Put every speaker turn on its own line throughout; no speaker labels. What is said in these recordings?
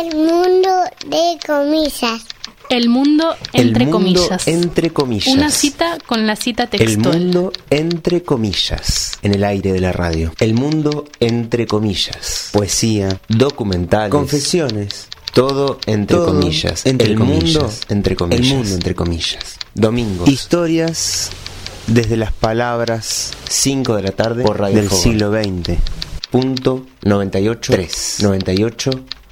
El mundo de comillas.
El mundo entre
el mundo
comillas.
Entre comillas.
Una cita con la cita
El
textual.
mundo entre comillas. En el aire de la radio. El mundo entre comillas. Poesía, documentales, confesiones. Todo entre
Todo
comillas.
entre
el
comillas.
mundo entre comillas.
El mundo
entre comillas. Domingos. Historias desde las palabras 5 de la tarde
Por Radio
del siglo XX. Punto 98 3. 98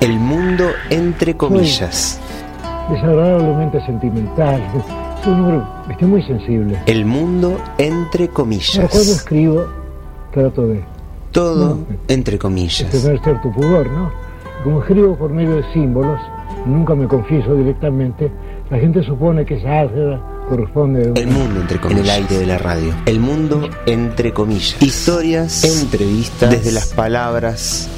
El mundo entre comillas.
desagradablemente sentimental. Un estoy muy sensible.
El mundo entre
Ahora, cuando
comillas.
escribo, trato de,
Todo
No.
entre
de
comillas.
tener cierto pudor, ¿no? Como escribo por medio de símbolos, nunca me confieso directamente, la gente supone que esa álgebra corresponde a
El mundo entre comillas. En el aire de la radio. El mundo entre comillas. Historias, entrevistas desde las palabras,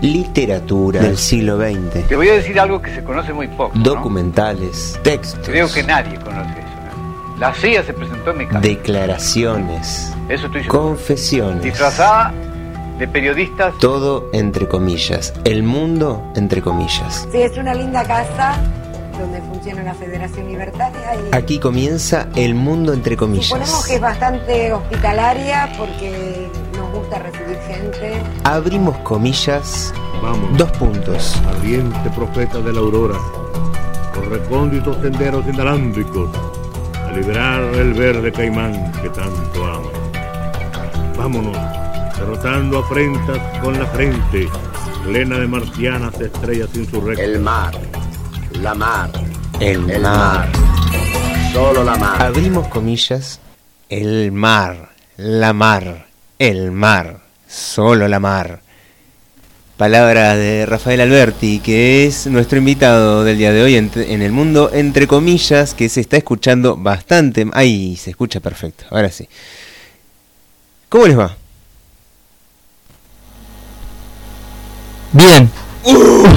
literatura del siglo XX,
Te voy a decir algo que se conoce muy poco. ¿no?
documentales, textos,
Creo que nadie conoce eso. ¿no? La CIA se presentó en mi casa.
declaraciones,
Eso estoy seguro.
confesiones.
Disfrazada de periodistas.
Todo entre comillas. El mundo entre comillas.
Sí, es una linda casa donde funciona una federación libertaria y
Aquí comienza el mundo entre
suponemos
comillas.
que es bastante hospitalaria porque gusta recibir gente.
Abrimos comillas,
Vamos,
dos puntos.
ardiente profeta de la aurora, por recónditos senderos inalámbricos, a liberar el verde caimán que tanto amo. Vámonos, derrotando afrentas con la frente, plena de marcianas estrellas insurrectas.
El mar, la mar,
El,
el
mar.
mar, solo la mar.
Abrimos comillas, el mar, la mar, el mar, solo la mar. Palabra de Rafael Alberti, que es nuestro invitado del día de hoy en, en el mundo, entre comillas, que se está escuchando bastante. Ahí se escucha perfecto, ahora sí. ¿Cómo les va?
Bien.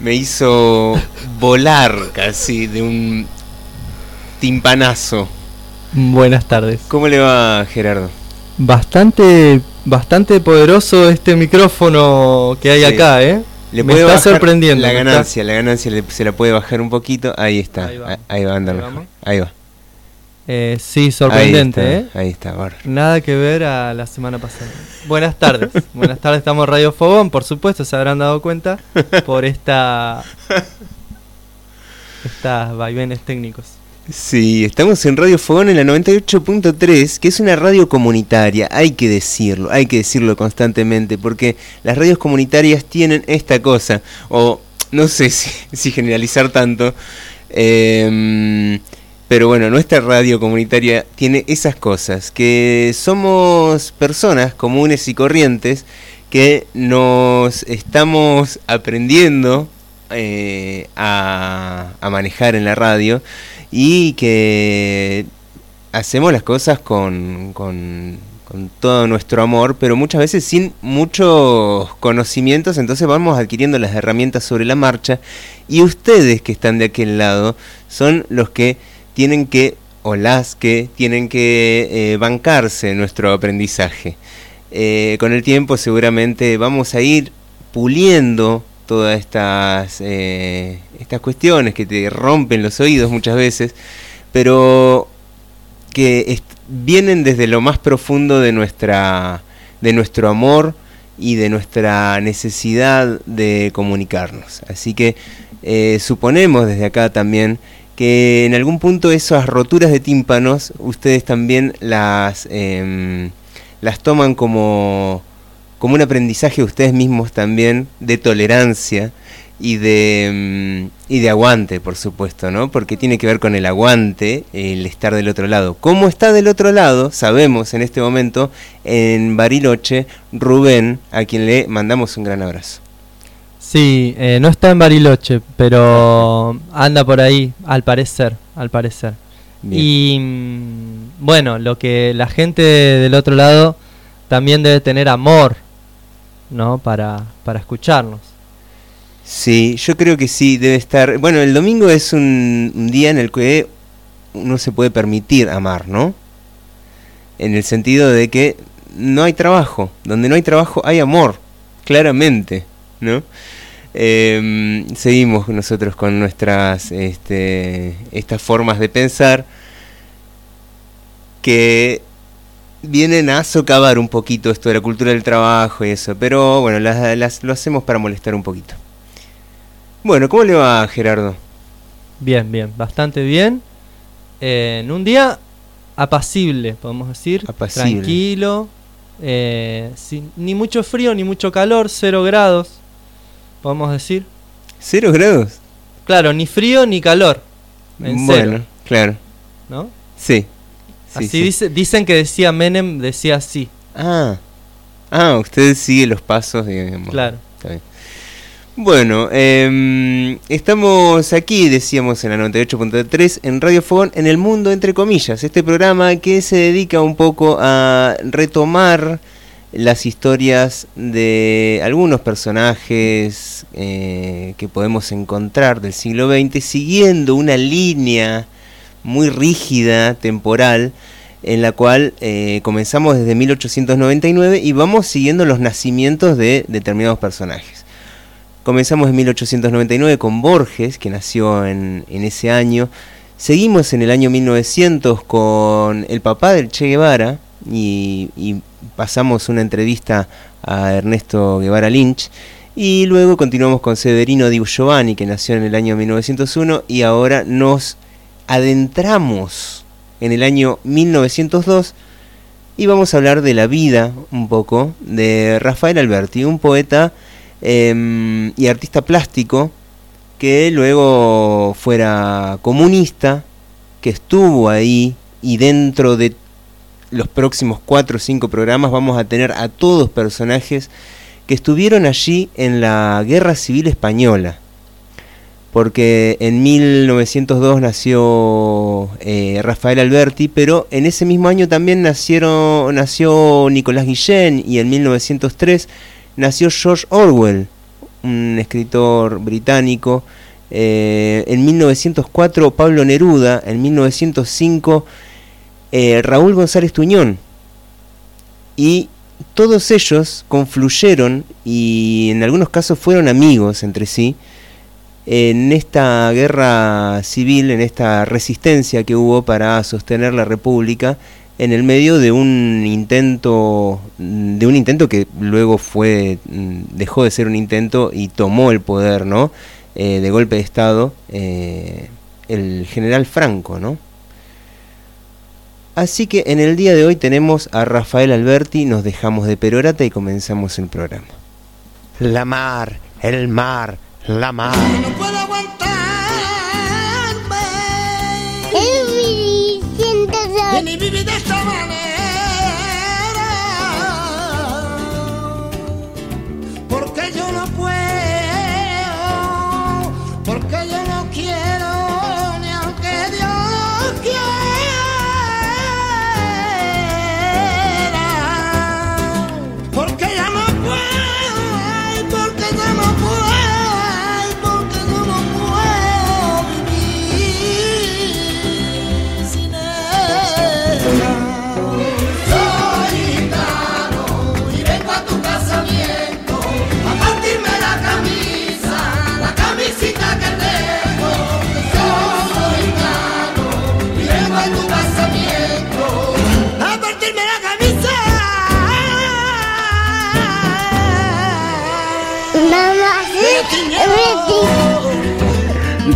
Me hizo volar casi de un timpanazo.
Buenas tardes.
¿Cómo le va, Gerardo?
Bastante, bastante poderoso este micrófono que hay
Sí.
acá, ¿eh?
Le
me está sorprendiendo.
La ganancia, la ganancia le- se la puede bajar un poquito. Ahí está.
Ahí vamos.
ahí va a andar
Ahí
mejor.
vamos.
Ahí va.
Eh, sí, sorprendente,
ahí
¿eh?
está, Ahí está.
Nada que ver a la semana pasada. Buenas tardes. Buenas tardes, estamos en Radio Fogón, por supuesto, se habrán dado cuenta por esta estas vaivenes técnicos.
Sí, estamos en Radio Fogón en la 98.3, que es una radio comunitaria, hay que decirlo, hay que decirlo constantemente, porque las radios comunitarias tienen esta cosa, o no sé si, generalizar tanto, em, pero bueno, nuestra radio comunitaria tiene esas cosas, que somos personas comunes y corrientes que nos estamos aprendiendo eh, a manejar en la radio y que hacemos las cosas con, con, todo nuestro amor, pero muchas veces sin muchos conocimientos, entonces vamos adquiriendo las herramientas sobre la marcha y ustedes que están de aquel lado son los que tienen que, o las que tienen que eh, bancarse nuestro aprendizaje. Eh, con el tiempo seguramente vamos a ir puliendo todas estas, eh, estas cuestiones que te rompen los oídos muchas veces, pero que vienen desde lo más profundo de, nuestra, de nuestro amor y de nuestra necesidad de comunicarnos. Así que eh, suponemos desde acá también que en algún punto esas roturas de tímpanos ustedes también las, em, las toman como, como un aprendizaje ustedes mismos también de tolerancia y de, mm, y de aguante, por supuesto, ¿no? Porque tiene que ver con el aguante, el estar del otro lado. ¿Cómo está del otro lado? Sabemos en este momento en Bariloche Rubén, a quien le mandamos un gran abrazo.
Sí, eh, no está en Bariloche, pero anda por ahí, al parecer, al parecer.
Bien.
Y mm, bueno, lo que la gente del otro lado también debe tener amor, ¿no? Para, para escucharnos.
Sí, yo creo que sí, debe estar... Bueno, el domingo es un, día en el que uno se puede permitir amar, ¿no? En el sentido de que no hay trabajo. Donde no hay trabajo hay amor, claramente, ¿no? Eh, seguimos nosotros con nuestras este, estas formas de pensar que vienen a socavar un poquito esto de la cultura del trabajo y eso, pero bueno, las, las- lo hacemos para molestar un poquito. Bueno, ¿cómo le va Gerardo?
Bien, bien, bastante bien. Eh, en un día apacible, podemos decir.
Apacible.
Tranquilo. eh, sin- ni mucho frío ni mucho calor, cero grados, podemos decir.
¿Cero grados?
Claro, ni frío ni calor. En
bueno,
cero,
claro.
¿no?
Sí. Sí,
así
sí.
dice- dicen que decía Menem, decía así.
Ah. Ah, usted sigue los pasos, digamos.
Claro.
Está bien. Bueno, em, estamos aquí, decíamos en la 98.3, en Radio Fogón, en el mundo entre comillas, este programa que se dedica un poco a retomar las historias de algunos personajes eh, que podemos encontrar del siglo XX, siguiendo una línea muy rígida, temporal, en la cual eh, comenzamos desde 1899 y vamos siguiendo los nacimientos de determinados personajes. Comenzamos en 1899 con Borges, que nació en, en ese año. Seguimos en el año 1900 con el papá del Che Guevara y, pasamos una entrevista a Ernesto Guevara Lynch. Y luego continuamos con Severino Di Giovanni, que nació en el año 1901 y ahora nos adentramos en el año 1902 y vamos a hablar de la vida un poco de Rafael Alberti, un poeta em, y artista plástico que luego fuera comunista, que estuvo ahí y dentro de los próximos cuatro o cinco programas vamos a tener a todos personajes que estuvieron allí en la Guerra Civil Española. Porque en 1902 nació eh, Rafael Alberti, pero en ese mismo año también nacieron, nació Nicolás Guillén y en 1903 nació George Orwell, un escritor británico. Eh, en 1904 Pablo Neruda, en 1905 eh, Raúl González Tuñón. Y todos ellos confluyeron y en algunos casos fueron amigos entre sí en esta guerra civil, en esta resistencia que hubo para sostener la República en el medio de un intento de un intento que luego fue mm, dejó de ser un intento y tomó el poder, ¿no? Eh, de golpe de estado eh, el general Franco, ¿no? Así que en el día de hoy tenemos a Rafael Alberti, nos dejamos de perorata y comenzamos el programa.
La mar, el mar, la mar.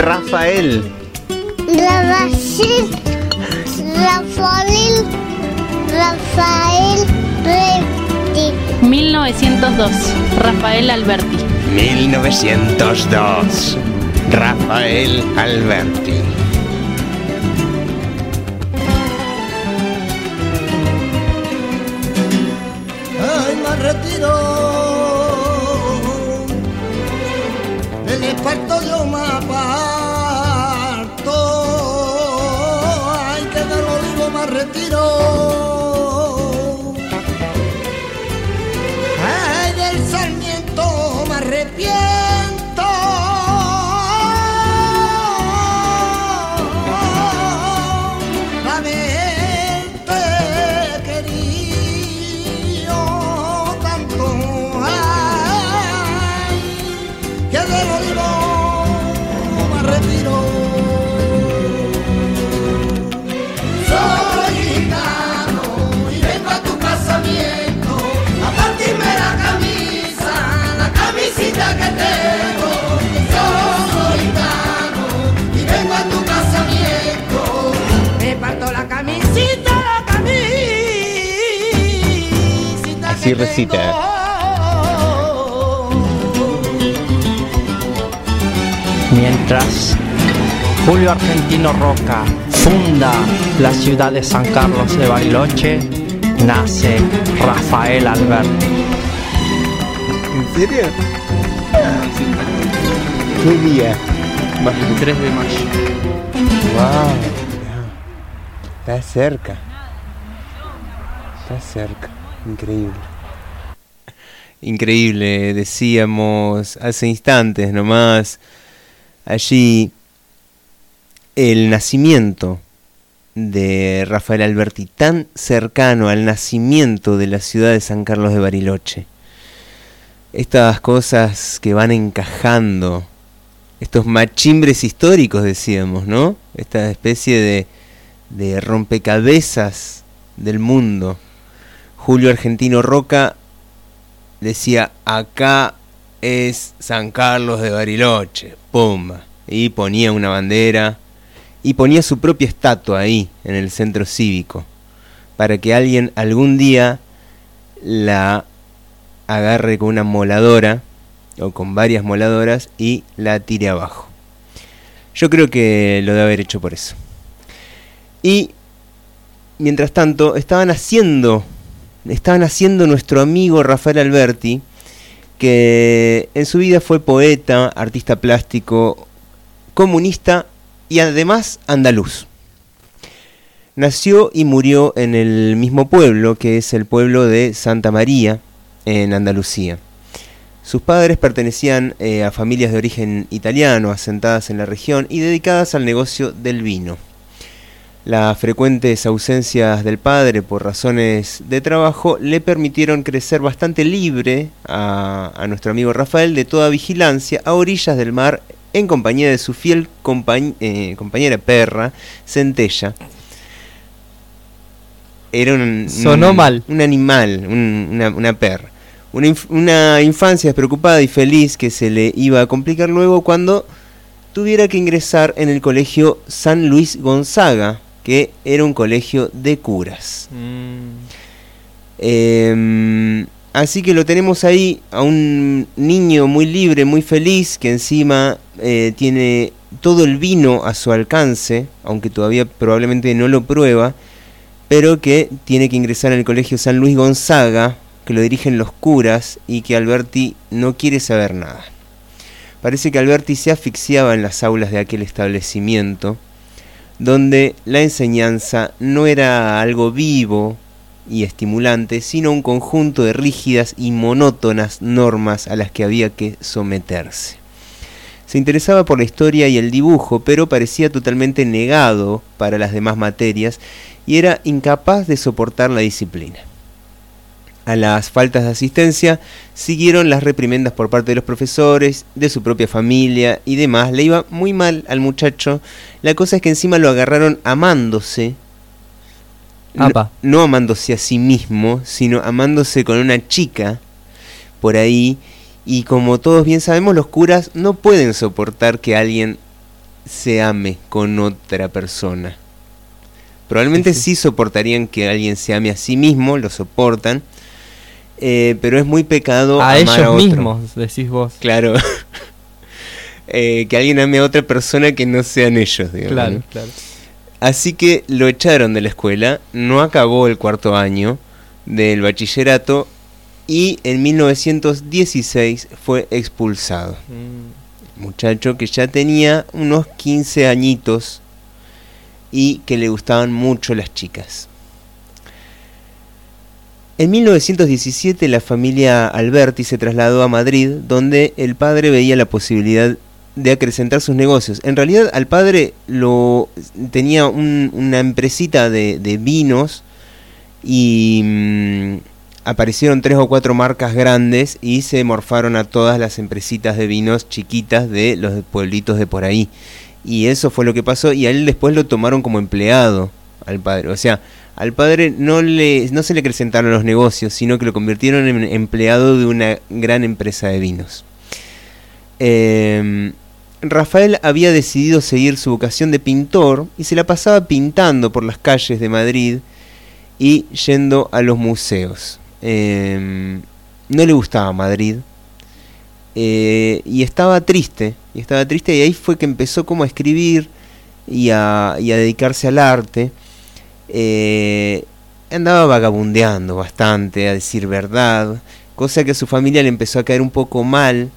Rafael,
Rafael, Rafael, Rafael, Reti.
1902. Rafael Alberti.
1902. Rafael Alberti.
Ay, me retiro
Así recita.
Mientras Julio Argentino Roca funda la ciudad de San Carlos de Bariloche, nace Rafael Alberti.
¿En serio? ¿Qué día?
23 de mayo.
Wow. Está cerca. Está cerca. Increíble. Increíble, decíamos hace instantes nomás. Allí el nacimiento de Rafael Alberti, tan cercano al nacimiento de la ciudad de San Carlos de Bariloche. Estas cosas que van encajando, estos machimbres históricos, decíamos, ¿no? Esta especie de, de rompecabezas del mundo. Julio Argentino Roca decía, acá es San Carlos de Bariloche, pumba. Y ponía una bandera y ponía su propia estatua ahí, en el centro cívico, para que alguien algún día la agarre con una moladora o con varias moladoras y la tire abajo. Yo creo que lo debe haber hecho por eso. Y mientras tanto, estaban haciendo, estaban haciendo nuestro amigo Rafael Alberti, que en su vida fue poeta, artista plástico, comunista y además andaluz. Nació y murió en el mismo pueblo, que es el pueblo de Santa María, en Andalucía. Sus padres pertenecían eh, a familias de origen italiano, asentadas en la región y dedicadas al negocio del vino. Las frecuentes ausencias del padre por razones de trabajo le permitieron crecer bastante libre a, a nuestro amigo Rafael de toda vigilancia a orillas del mar en compañía de su fiel compañ- eh, compañera perra, Centella. Era un,
Sonó
un-
mal.
un animal, un- una, una perra. Una, inf- una infancia despreocupada y feliz que se le iba a complicar luego cuando tuviera que ingresar en el colegio San Luis Gonzaga, que era un colegio de curas. Em, así que lo tenemos ahí a un niño muy libre, muy feliz, que encima eh, tiene todo el vino a su alcance, aunque todavía probablemente no lo prueba, pero que tiene que ingresar el colegio San Luis Gonzaga, que lo dirigen los curas y que Alberti no quiere saber nada. Parece que Alberti se asfixiaba en las aulas de aquel establecimiento, donde la enseñanza no era algo vivo y estimulante, sino un conjunto de rígidas y monótonas normas a las que había que someterse. Se interesaba por la historia y el dibujo, pero parecía totalmente negado para las demás materias y era incapaz de soportar la disciplina. A las faltas de asistencia siguieron las reprimendas por parte de los profesores, de su propia familia y demás. Le iba muy mal al muchacho. La cosa es que encima lo agarraron amándose. No,
Apa.
no amándose a sí mismo, sino amándose con una chica por ahí. Y como todos bien sabemos, los curas no pueden soportar que alguien se ame con otra persona. Probablemente sí, soportarían que alguien se ame a sí mismo, lo soportan. Eh, pero es muy pecado
A
amar
ellos
a otro.
mismos, decís vos.
Claro. Eh, que alguien ame a otra persona que no sean ellos, digamos.
Claro,
¿no?
claro.
Así que lo echaron de la escuela, no acabó el cuarto año del bachillerato y en 1916 fue expulsado.
Mm,
Muchacho que ya tenía unos 15 añitos y que le gustaban mucho las chicas. En 1917 la familia Alberti se trasladó a Madrid, donde el padre veía la posibilidad de acrecentar sus negocios. En realidad al padre lo tenía un- una empresita de, vinos y mm, aparecieron tres o cuatro marcas grandes y se morfaron a todas las empresitas de vinos chiquitas de los pueblitos de por ahí. Y eso fue lo que pasó y a él después lo tomaron como empleado al padre. O sea, al padre no, le, no se le acrecentaron los negocios, sino que lo convirtieron en empleado de una gran empresa de vinos. Eh, Rafael había decidido seguir su vocación de pintor y se la pasaba pintando por las calles de Madrid y yendo a los museos. Eh, no le gustaba Madrid eh, y estaba triste, y estaba triste y ahí fue que empezó como a escribir y a, y a dedicarse al arte. Eh, andaba vagabundeando bastante, a decir verdad, cosa que a su familia le empezó a caer un poco mal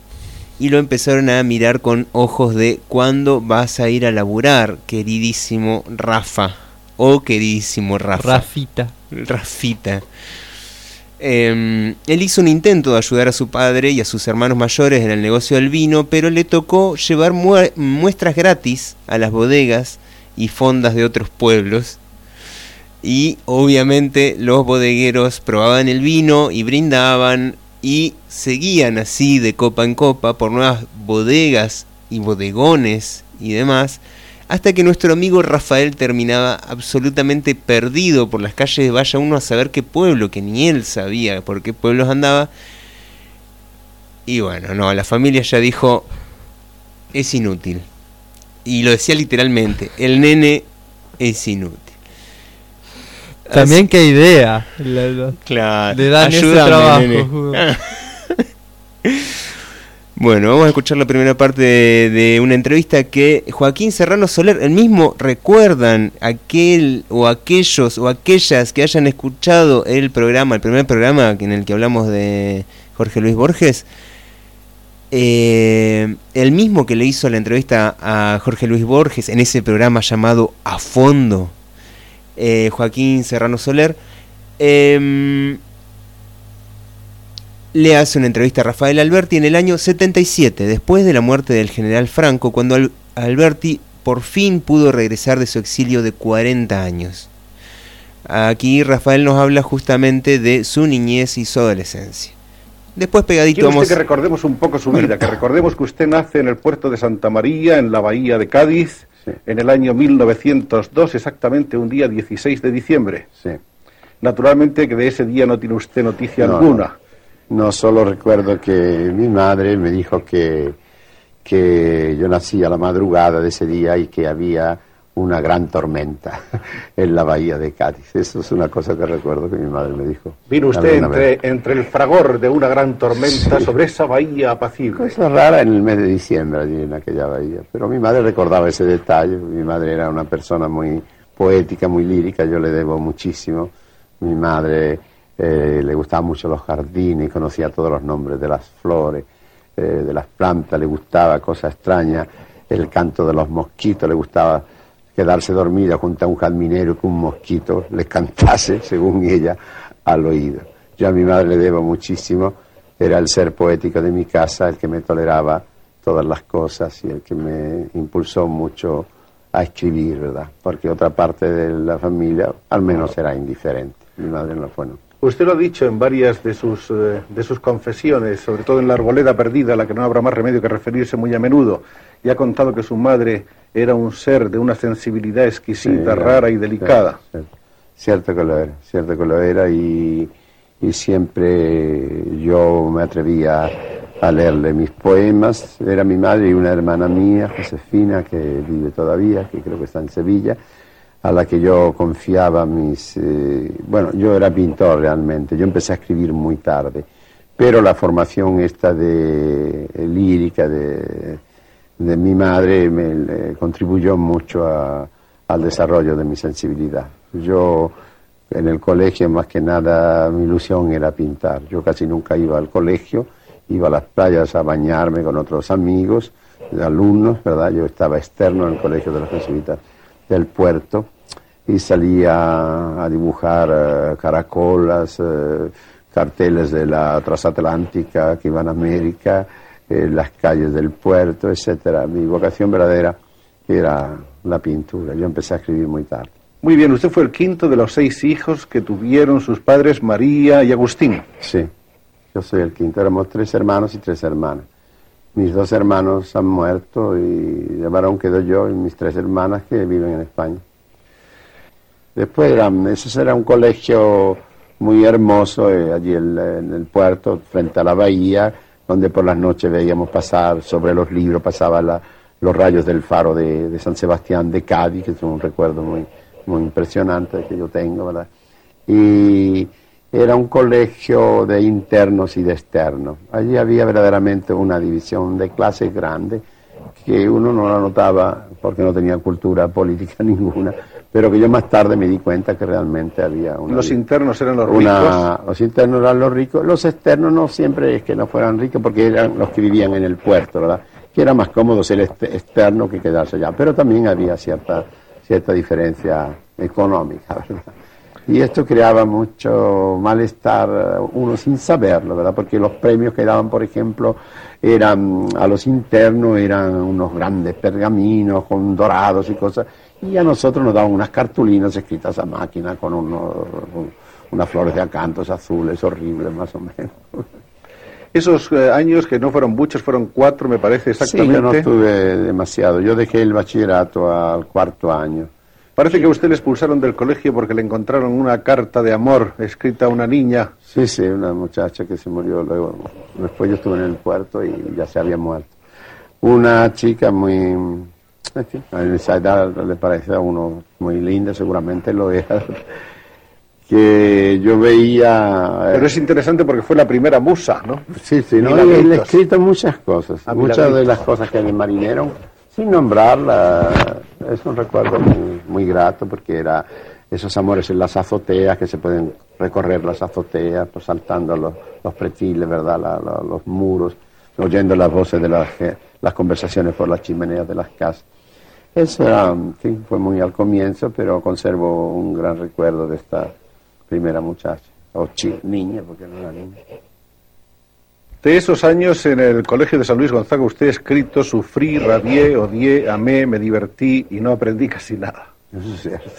y lo empezaron a mirar con ojos de ¿cuándo vas a ir a laburar, queridísimo Rafa? O queridísimo Rafa.
Rafita.
Rafita. Eh, él hizo un intento de ayudar a su padre y a sus hermanos mayores en el negocio del vino, pero le tocó llevar mue- muestras gratis a las bodegas y fondas de otros pueblos. Y obviamente los bodegueros probaban el vino y brindaban y seguían así de copa en copa por nuevas bodegas y bodegones y demás, hasta que nuestro amigo Rafael terminaba absolutamente perdido por las calles de Vaya uno a saber qué pueblo, que ni él sabía por qué pueblos andaba. Y bueno, no, la familia ya dijo, es inútil. Y lo decía literalmente, el nene es inútil.
También qué idea. la- la-
Claro.
Le dan ese trabajo.
Bueno, vamos a escuchar la primera parte de, de una entrevista que Joaquín Serrano Soler, el mismo, recuerdan aquel o aquellos o aquellas que hayan escuchado el programa, el primer programa en el que hablamos de Jorge Luis Borges, eh, el mismo que le hizo la entrevista a Jorge Luis Borges en ese programa llamado A Fondo, eh, Joaquín Serrano Soler, em, le hace una entrevista a Rafael Alberti en el año 77, después de la muerte del general Franco, cuando Al- Alberti por fin pudo regresar de su exilio de 40 años. Aquí Rafael nos habla justamente de su niñez y su adolescencia. Después pegadito
usted
vamos...
que recordemos un poco su vida, que recordemos que usted nace en el puerto de Santa María, en la bahía de Cádiz, en el año 1902, exactamente un día 16 de diciembre. Naturalmente que de ese día no tiene usted noticia
No,
alguna.
No, solo recuerdo que mi madre me dijo que, que yo nací a la madrugada de ese día y que había una gran tormenta en la bahía de Cádiz. Eso es una cosa que recuerdo que mi madre me dijo.
Vino usted entre, entre el fragor de una gran tormenta sobre esa bahía apacible.
Cosa rara en el mes de diciembre allí en aquella bahía. Pero mi madre recordaba ese detalle. Mi madre era una persona muy poética, muy lírica. Yo le debo muchísimo. Mi madre eh, le gustaban mucho los jardines, conocía todos los nombres de las flores, eh, de las plantas, le gustaba, cosa extraña, el canto de los mosquitos, le gustaba quedarse dormida junto a un jardinero y que un mosquito le cantase, según ella, al oído. Yo a mi madre le debo muchísimo, era el ser poético de mi casa, el que me toleraba todas las cosas y el que me impulsó mucho a escribir, ¿verdad? Porque otra parte de la familia al menos era indiferente. Mi madre no fue, no.
Usted lo ha dicho en varias de sus, eh, de sus confesiones, sobre todo en La Arboleda Perdida, a la que no habrá más remedio que referirse muy a menudo, y ha contado que su madre era un ser de una sensibilidad exquisita,
Sí,
rara y delicada.
sí. Cierto que lo era, cierto que lo era y, y siempre yo me atrevía a leerle mis poemas. Era mi madre y una hermana mía, Josefina, que vive todavía, que creo que está en Sevilla. a la que yo confiaba mis... eh, bueno, yo era pintor realmente, yo empecé a escribir muy tarde, pero la formación esta de eh, lírica de, de mi madre me contribuyó mucho a- al desarrollo de mi sensibilidad. Yo en el colegio más que nada mi ilusión era pintar. Yo casi nunca iba al colegio, iba a las playas a bañarme con otros amigos, alumnos, ¿verdad? Yo estaba externo en el colegio de la Jesuitas del puerto y salía a dibujar eh, caracolas, eh, carteles de la transatlántica que iban a América, eh, las calles del puerto, etcétera. Mi vocación verdadera era la pintura. Yo empecé a escribir muy tarde.
Muy bien, usted fue el quinto de los seis hijos que tuvieron sus padres María y Agustín.
Sí, yo soy el quinto. Éramos tres hermanos y tres hermanas. Mis dos hermanos han muerto y de varón quedo yo y mis tres hermanas que viven en España. Después era, ese era un colegio muy hermoso eh, allí en, en el puerto, frente a la bahía, donde por las noches veíamos pasar sobre los libros, pasaban los rayos del faro de, de San Sebastián de Cádiz, que es un recuerdo muy, muy impresionante que yo tengo, ¿verdad? Y era un colegio de internos y de externos. Allí había verdaderamente una división de clases grande que uno no la notaba porque no tenía cultura política ninguna, pero que yo más tarde me di cuenta que realmente había una...
Los internos eran los
una-
ricos.
los internos eran los ricos, los externos no siempre es que no fueran ricos porque eran los que vivían en el puerto, ¿verdad? Que era más cómodo ser externo que quedarse allá, pero también había cierta, cierta diferencia económica, ¿verdad? Y esto creaba mucho malestar, eh, uno sin saberlo, ¿verdad? Porque los premios que daban, por ejemplo, eran a los internos eran unos grandes pergaminos con dorados y cosas, y a nosotros nos daban unas cartulinas escritas a máquina con unos, unas flores de acantos azules horribles, más o menos.
Esos eh, años que no fueron muchos, fueron cuatro, me parece
Sí,
exactamente.
yo no estuve demasiado. Yo dejé el bachillerato al cuarto año.
Parece que a usted le expulsaron del colegio porque le encontraron una carta de amor escrita a una niña.
Sí, sí, una muchacha que se murió luego. Después yo estuve en el puerto y ya se había muerto. Una chica muy. En fin, a esa edad le parece a uno muy linda, seguramente lo era. Que yo veía. eh,
Pero es interesante porque fue la primera musa, ¿no?
Sí, sí, no, él ha escrito muchas cosas. Muchas de las cosas que me marineron, sin nombrarla, es un recuerdo muy, muy grato porque era esos amores en las azoteas, que se pueden recorrer las azoteas, pues, saltando los, los pretiles, ¿verdad? La- la- los muros, oyendo las voces de las, las conversaciones por las chimeneas de las casas. Eso era, en fin, fue muy al comienzo, pero conservo un gran recuerdo de esta primera muchacha, o chi- niña, porque no era niña.
De esos años en el Colegio de San Luis Gonzaga usted ha escrito Sufrí, rabié, odié, amé, me divertí y no aprendí casi nada.
Eso es cierto.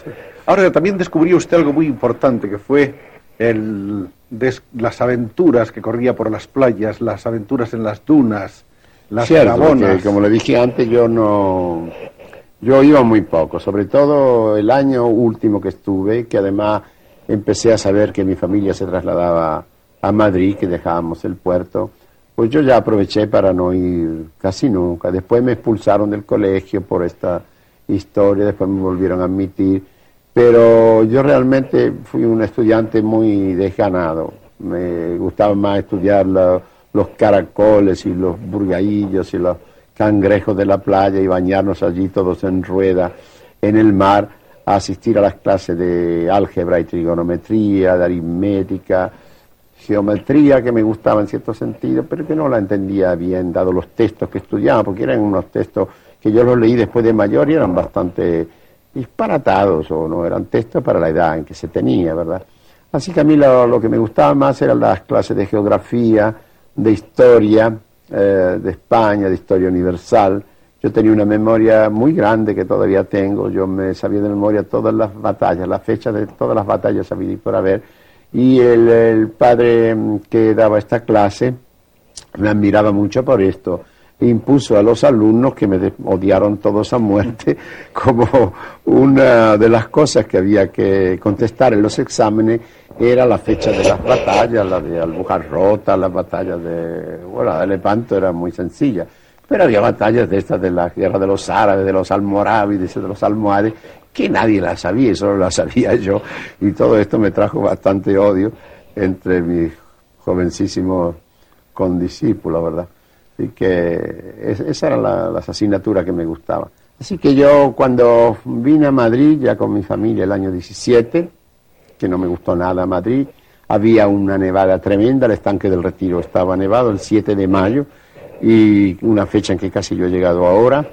Ahora también descubrió usted algo muy importante que fue el, des- las aventuras que corría por las playas, las aventuras en las dunas, las
Cierto, porque, como le dije antes, yo no, yo iba muy poco, sobre todo el año último que estuve, que además empecé a saber que mi familia se trasladaba a Madrid, que dejábamos el puerto, pues yo ya aproveché para no ir casi nunca. Después me expulsaron del colegio por esta historia, después me volvieron a admitir, pero yo realmente fui un estudiante muy desganado. Me gustaba más estudiar la- los caracoles y los burgaillos y los cangrejos de la playa y bañarnos allí todos en rueda en el mar, a asistir a las clases de álgebra y trigonometría, de aritmética, geometría que me gustaba en cierto sentido, pero que no la entendía bien, dado los textos que estudiaba, porque eran unos textos que yo los leí después de mayor y eran bastante disparatados, o no eran textos para la edad en que se tenía, ¿verdad? Así que a mí lo, lo que me gustaba más eran las clases de geografía, de historia, eh, de España, de historia universal. Yo tenía una memoria muy grande que todavía tengo, yo me sabía de memoria todas las batallas, las fechas de todas las batallas sabía por haber. Y el, padre mm, que daba esta clase me admiraba mucho por esto. Impuso a los alumnos que me odiaron todos a muerte como una de las cosas que había que contestar en los exámenes era la fecha de las batallas, la de Albujarrota, las batallas de... Bueno, la de Lepanto era muy sencilla, Pero había batallas de estas de la guerra de los árabes, de los almorávides, de los almohades, que nadie las sabía, solo las sabía yo. Y todo esto me trajo bastante odio entre mis jovencísimos condiscípulos, ¿verdad? Así que es- esa era la, las asignaturas que me gustaban. Así que yo cuando vine a Madrid, ya con mi familia el año 17, que no me gustó nada Madrid, había una nevada tremenda, el estanque del retiro estaba nevado el 7 de mayo, y una fecha en que casi yo he llegado ahora.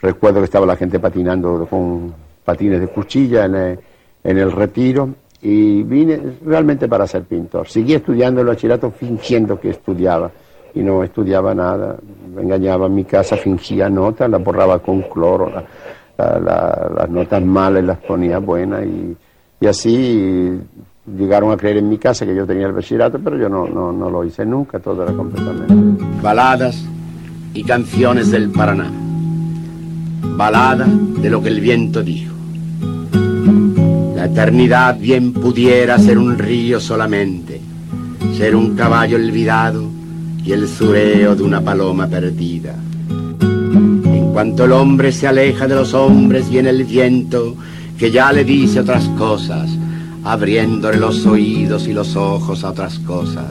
Recuerdo que estaba la gente patinando con patines de cuchilla en el, en el retiro y vine realmente para ser pintor. Seguí estudiando el bachillerato fingiendo que estudiaba y no estudiaba nada. Me engañaba en mi casa, fingía notas, las borraba con cloro, la- la- la- las notas malas las ponía buenas y, y así llegaron a creer en mi casa que yo tenía el bachillerato, pero yo no, no, no lo hice nunca, todo era completamente.
Baladas y canciones del Paraná. Balada de lo que el viento dijo. La eternidad bien pudiera ser un río solamente, ser un caballo olvidado y el zureo de una paloma perdida. En cuanto el hombre se aleja de los hombres, viene el viento que ya le dice otras cosas, abriéndole los oídos y los ojos a otras cosas.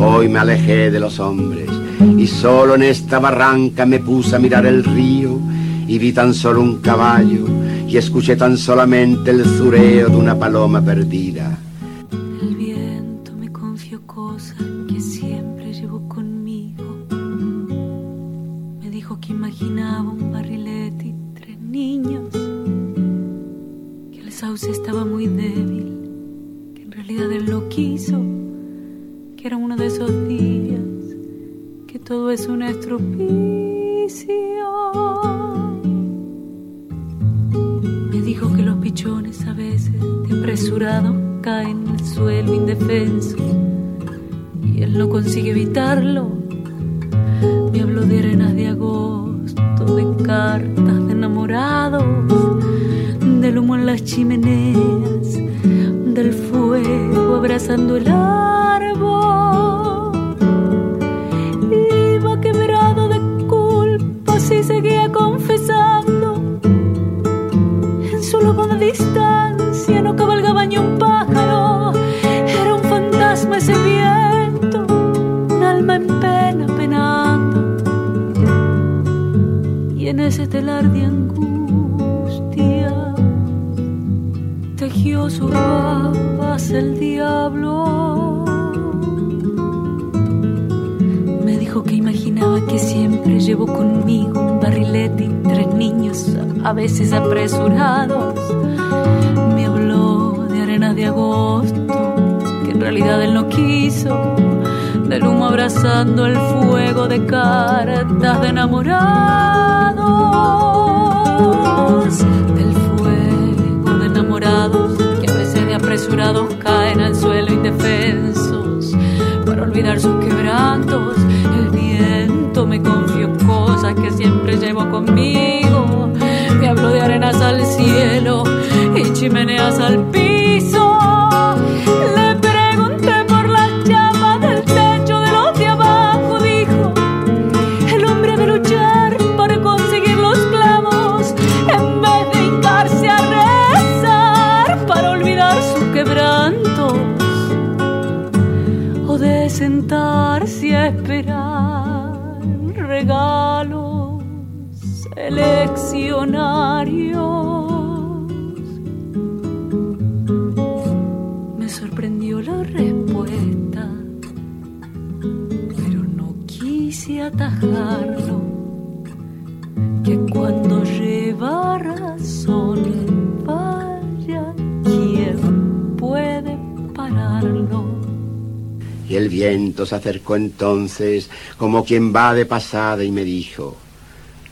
Hoy me alejé de los hombres y solo en esta barranca me puse a mirar el río y vi tan solo un caballo y escuché tan solamente el zureo de una paloma perdida.
Imaginaba un barrilete y tres niños. Que el sauce estaba muy débil. Que en realidad él lo quiso. Que era uno de esos días. Que todo es un estropicio. Me dijo que los pichones a veces de apresurado caen en el suelo indefenso y él no consigue evitarlo. Me habló de arenas de agosto, de cartas de enamorados, del humo en las chimeneas, del fuego abrazando el árbol. Iba quebrado de culpas y seguía confesando en su lobo de distancia no cabalgaba ni un Y en ese telar de angustia tejió sus babas el diablo. Me dijo que imaginaba que siempre llevo conmigo un barrilete y tres niños, a veces apresurados. Me habló de arenas de agosto, que en realidad él no quiso. Del humo abrazando el fuego de cartas de enamorados. Del fuego de enamorados, que a veces de apresurados caen al suelo indefensos para olvidar sus quebrantos. El viento me confió cosas que siempre llevo conmigo. Me habló de arenas al cielo y chimeneas al piso. Me sorprendió la respuesta, pero no quise atajarlo. Que cuando lleva razón, vaya quien puede pararlo.
Y el viento se acercó entonces como quien va de pasada y me dijo,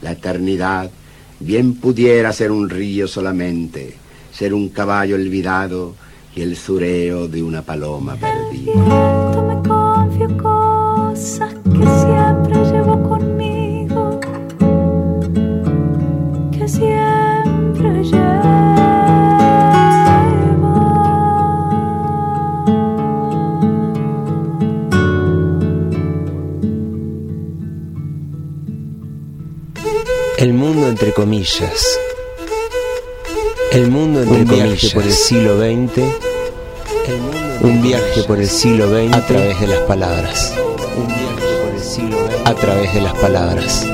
la eternidad bien pudiera ser un río solamente, ser un caballo olvidado y el zureo de una paloma perdida.
El mundo entre comillas. El mundo entre
Un viaje por el
siglo XX. Un viaje por el siglo XX.
A través de las palabras.
Un viaje por el siglo XX.
A través de las palabras.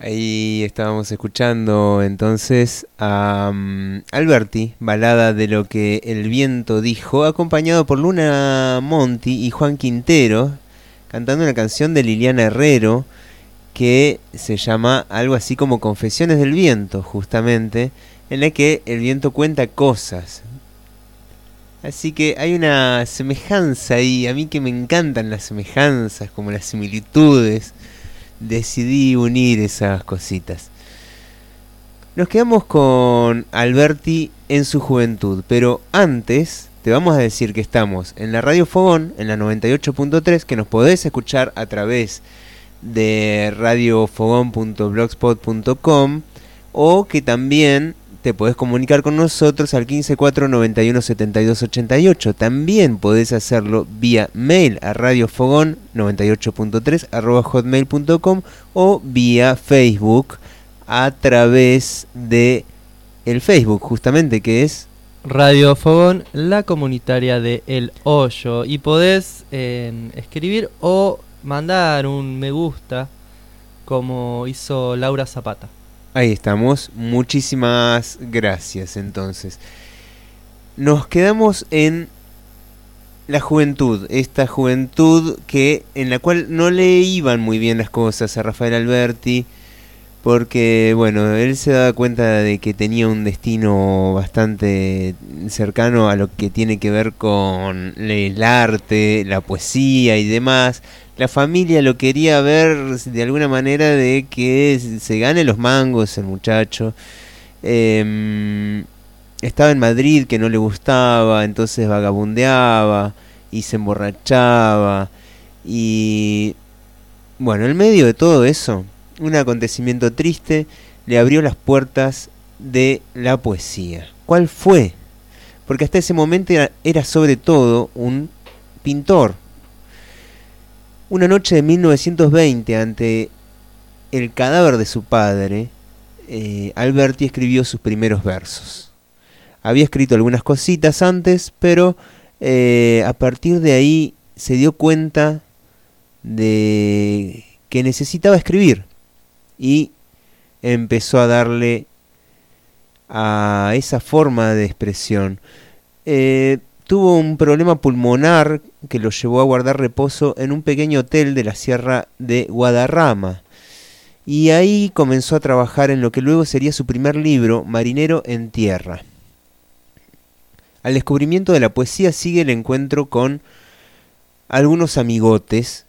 Ahí estábamos escuchando entonces a mm, Alberti, balada de lo que el viento dijo, acompañado por Luna Monti y Juan Quintero, cantando una canción de Liliana Herrero que se llama algo así como Confesiones del Viento, justamente, en la que el viento cuenta cosas. Así que hay una semejanza ahí, a mí que me encantan las semejanzas, como las similitudes, decidí unir esas cositas. Nos quedamos con Alberti en su juventud, pero antes te vamos a decir que estamos en la Radio Fogón, en la 98.3, que nos podés escuchar a través radiofogón.blogspot.com o que también te podés comunicar con nosotros al 154 91 72 88. También podés hacerlo vía mail a radiofogón 98.3 arroba hotmail.com o vía Facebook a través de el Facebook justamente que es
Radio Fogón, la comunitaria de El Hoyo. Y podés eh, escribir o mandar un me gusta como hizo Laura Zapata.
Ahí estamos. Muchísimas gracias entonces. Nos quedamos en la juventud, esta juventud que en la cual no le iban muy bien las cosas a Rafael Alberti porque bueno, él se daba cuenta de que tenía un destino bastante cercano a lo que tiene que ver con el arte, la poesía y demás. La familia lo quería ver de alguna manera de que se gane los mangos el muchacho. Em, estaba en Madrid que no le gustaba, entonces vagabundeaba y se emborrachaba. Y bueno, en medio de todo eso, un acontecimiento triste le abrió las puertas de la poesía. ¿Cuál fue? Porque hasta ese momento era, sobre todo un pintor. Una noche de 1920, ante el cadáver de su padre, eh, Alberti escribió sus primeros versos. Había escrito algunas cositas antes, pero eh, a partir de ahí se dio cuenta de que necesitaba escribir y empezó a darle a esa forma de expresión. Eh, tuvo un problema pulmonar que lo llevó a guardar reposo en un pequeño hotel de la sierra de Guadarrama. Y ahí comenzó a trabajar en lo que luego sería su primer libro, Marinero en Tierra. Al descubrimiento de la poesía sigue el encuentro con algunos amigotes,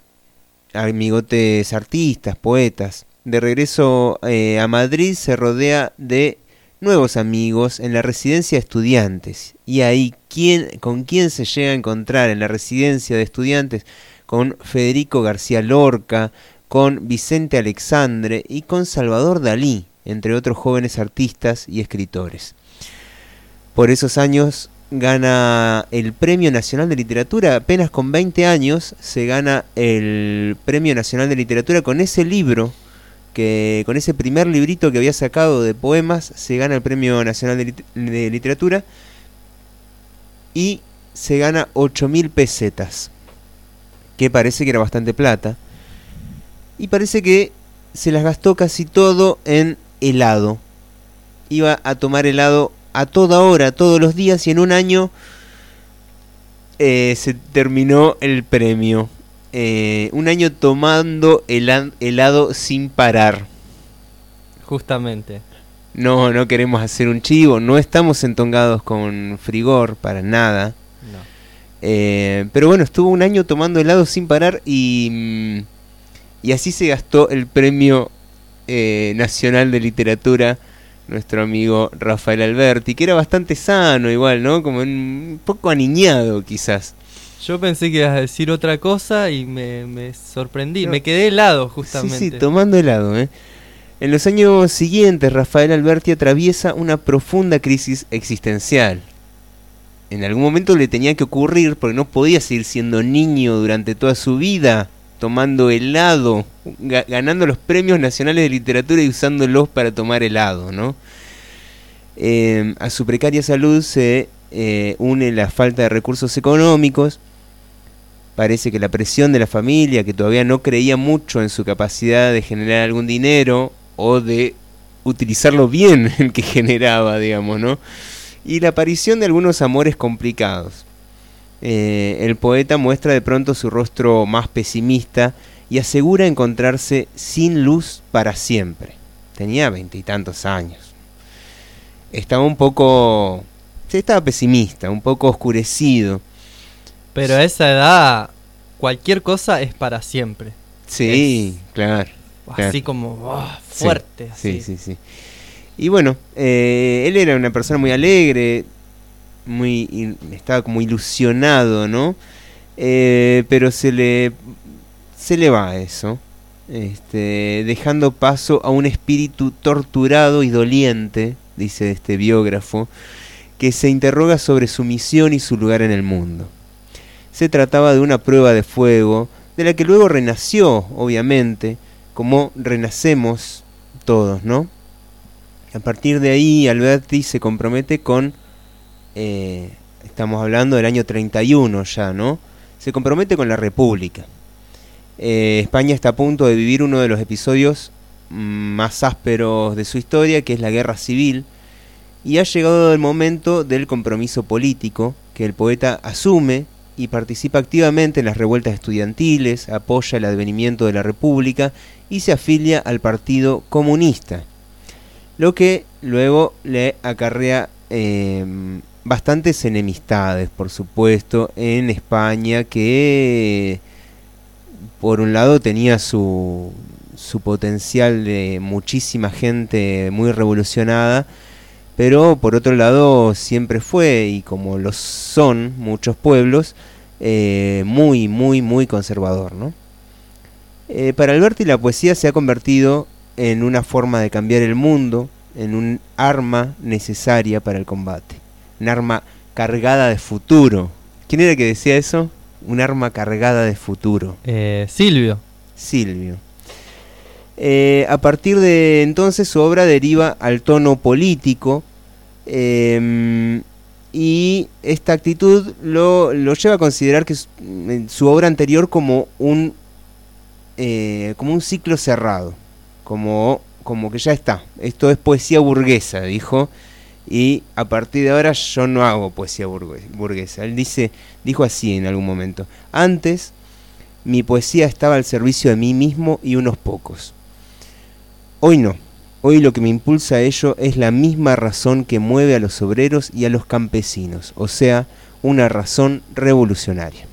amigotes artistas, poetas. De regreso eh, a Madrid se rodea de nuevos amigos en la residencia de estudiantes. Y ahí, ¿quién, ¿con quién se llega a encontrar en la residencia de estudiantes? Con Federico García Lorca, con Vicente Alexandre y con Salvador Dalí, entre otros jóvenes artistas y escritores. Por esos años gana el Premio Nacional de Literatura, apenas con 20 años se gana el Premio Nacional de Literatura con ese libro que con ese primer librito que había sacado de poemas se gana el Premio Nacional de, Lit de Literatura y se gana 8.000 pesetas, que parece que era bastante plata, y parece que se las gastó casi todo en helado. Iba a tomar helado a toda hora, todos los días, y en un año eh, se terminó el premio. Eh, un año tomando hela- helado sin parar.
Justamente.
No, no queremos hacer un chivo, no estamos entongados con frigor para nada.
No.
Eh, pero bueno, estuvo un año tomando helado sin parar y, mm, y así se gastó el premio eh, nacional de literatura nuestro amigo Rafael Alberti, que era bastante sano igual, ¿no? Como un poco aniñado quizás.
Yo pensé que ibas a decir otra cosa y me, me sorprendí.
No.
Me quedé helado,
Sí,
justamente.
sí, tomando helado, ¿eh? En los años siguientes, Rafael Alberti atraviesa una profunda crisis existencial. En algún momento le tenía que ocurrir porque no podía seguir siendo niño durante toda su vida, tomando helado, ga- ganando los premios nacionales de literatura y usándolos para tomar helado, ¿no? Eh, a su precaria salud se eh, une la falta de recursos económicos, Parece que la presión de la familia, que todavía no creía mucho en su capacidad de generar algún dinero o de utilizarlo bien el que generaba, digamos, ¿no? Y la aparición de algunos amores complicados. Eh, el poeta muestra de pronto su rostro más pesimista y asegura encontrarse sin luz para siempre. Tenía veintitantos años. Estaba un poco... estaba pesimista, un poco oscurecido.
Pero a esa edad, cualquier cosa es para siempre.
Sí, claro. claro.
Así como
Sí,
fuerte.
Sí,
así.
sí, sí. Y bueno, eh, él era una persona muy alegre, muy estaba como ilusionado, ¿no? Eh, pero se le se le va eso, este, dejando paso a un espíritu torturado y doliente, dice este biógrafo, que se interroga sobre su misión y su lugar en el mundo. Se trataba de una prueba de fuego, de la que luego renació, obviamente, como renacemos todos, ¿no? A partir de ahí, Alberti se compromete con, eh, estamos hablando del año 31 ya, ¿no? Se compromete con la República. Eh, España está a punto de vivir uno de los episodios más ásperos de su historia, que es la guerra civil, y ha llegado el momento del compromiso político que el poeta asume y participa activamente en las revueltas estudiantiles, apoya el advenimiento de la República y se afilia al Partido Comunista, lo que luego le acarrea eh, bastantes enemistades, por supuesto, en España, que por un lado tenía su, su potencial de muchísima gente muy revolucionada, pero por otro lado siempre fue, y como lo son muchos pueblos, eh, muy, muy, muy conservador, ¿no? Eh, para Alberti la poesía se ha convertido en una forma de cambiar el mundo, en un arma necesaria para el combate, un arma cargada de futuro. ¿Quién era que decía eso? Un arma cargada de futuro.
Eh, Silvio.
Silvio. Eh, a partir de entonces su obra deriva al tono político em, y esta actitud lo, lo lleva a considerar que su, obra anterior como un eh, como un ciclo cerrado, como, como que ya está. Esto es poesía burguesa, dijo, y a partir de ahora yo no hago poesía burgue- burguesa. Él dice, dijo así en algún momento. Antes mi poesía estaba al servicio de mí mismo y unos pocos. Hoy no. Hoy lo que me impulsa a ello es la misma razón que mueve a los obreros y a los campesinos, o sea, una razón revolucionaria.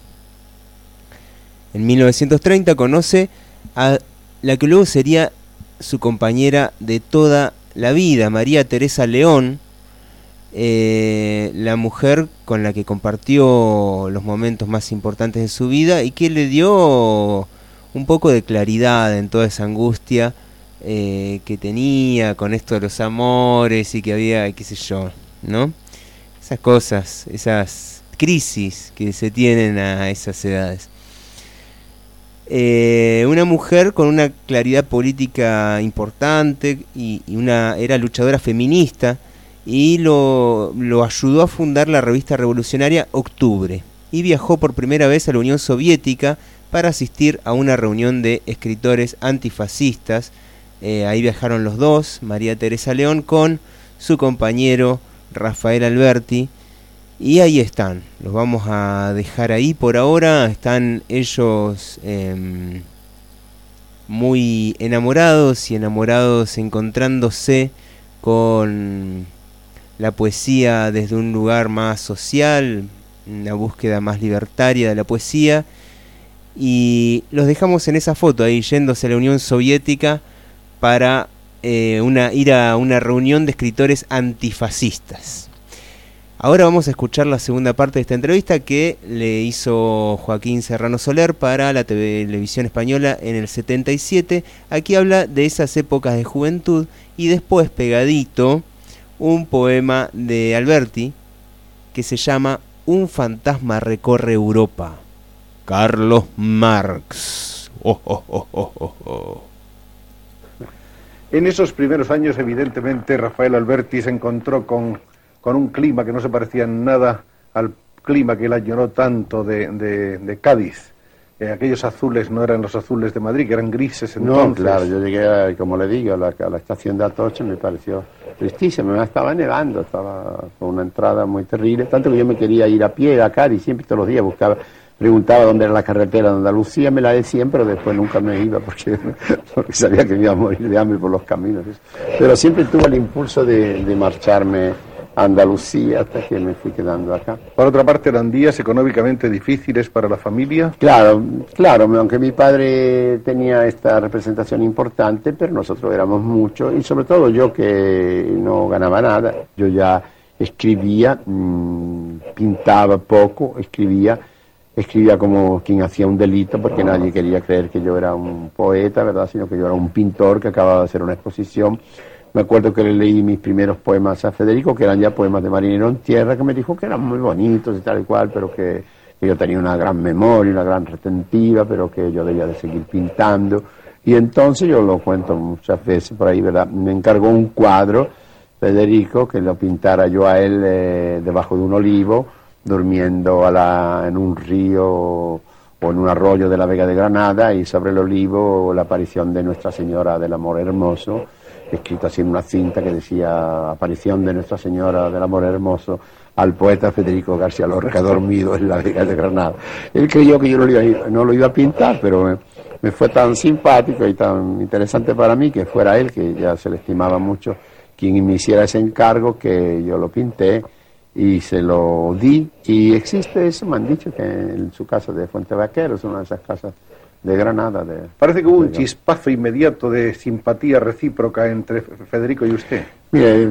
En 1930 conoce a la que luego sería su compañera de toda la vida, María Teresa León, eh, la mujer con la que compartió los momentos más importantes de su vida y que le dio un poco de claridad en toda esa angustia eh, que tenía con esto de los amores y que había, qué sé yo, ¿no? Esas cosas, esas crisis que se tienen a esas edades. Eh, una mujer con una claridad política importante y, y una era luchadora feminista y lo, lo ayudó a fundar la revista revolucionaria Octubre y viajó por primera vez a la Unión Soviética para asistir a una reunión de escritores antifascistas. Eh, ahí viajaron los dos, María Teresa León con su compañero Rafael Alberti, Y ahí están, los vamos a dejar ahí por ahora, están ellos em, muy enamorados y enamorados encontrándose con la poesía desde un lugar más social, una búsqueda más libertaria de la poesía. Y los dejamos en esa foto ahí, yéndose a la Unión Soviética para eh, ir a una reunión de escritores antifascistas. Ahora vamos a escuchar la segunda parte de esta entrevista que le hizo Joaquín Serrano Soler para la televisión española en el 77. Aquí habla de esas épocas de juventud y después pegadito un poema de Alberti que se llama Un fantasma recorre Europa. Carlos Marx. Oh, oh, oh, oh, oh, oh.
En esos primeros años, evidentemente, Rafael Alberti se encontró con, con un clima que no se parecía en nada al clima que él añoró tanto de, de- de Cádiz. Eh, aquellos azules no eran los azules de Madrid, que eran grises entonces.
No, claro, yo llegué, a- como le digo, a la, a la estación de Atocha, me pareció tristísimo, me estaba nevando, estaba con una entrada muy terrible, tanto que yo me quería ir a pie a Cádiz, siempre todos los días buscaba, preguntaba dónde era la carretera de Andalucía, me la decían, pero después nunca me iba porque, porque sabía que me iba a morir de hambre por los caminos. Pero siempre tuve el impulso de, de marcharme a Andalucía hasta que me fui quedando acá.
Por otra parte, eran días económicamente difíciles para la familia.
Claro, claro, aunque mi padre tenía esta representación importante, pero nosotros éramos muchos y sobre todo yo que no ganaba nada, yo ya escribía, mm, pintaba poco, escribía, escribía como quien hacía un delito porque nadie quería creer que yo era un poeta, ¿verdad? Sino que yo era un pintor que acababa de hacer una exposición. Me acuerdo que le leí mis primeros poemas a Federico, que eran ya poemas de Marinero en Tierra, que me dijo que eran muy bonitos y tal y cual, pero que, que yo tenía una gran memoria, una gran retentiva, pero que yo debía de seguir pintando. Y entonces yo lo cuento muchas veces por ahí, ¿verdad? Me encargó un cuadro, Federico, que lo pintara yo a él eh, debajo de un olivo, durmiendo a la, en un río o en un arroyo de la Vega de Granada y sobre el olivo la aparición de Nuestra Señora del Amor Hermoso, escrito así en una cinta que decía aparición de Nuestra Señora del Amor Hermoso al poeta Federico García Lorca dormido en la Vega de Granada. Él creyó que yo no lo iba, no lo iba a pintar, pero me, me fue tan simpático y tan interesante para mí que fuera él, que ya se le estimaba mucho, quien me hiciera ese encargo, que yo lo pinté y se lo di. Y existe eso, me han dicho que en su casa de Fuente Vaquero, es una de esas casas de Granada. De,
Parece que hubo un chispazo inmediato de simpatía recíproca entre Federico y usted.
Mire,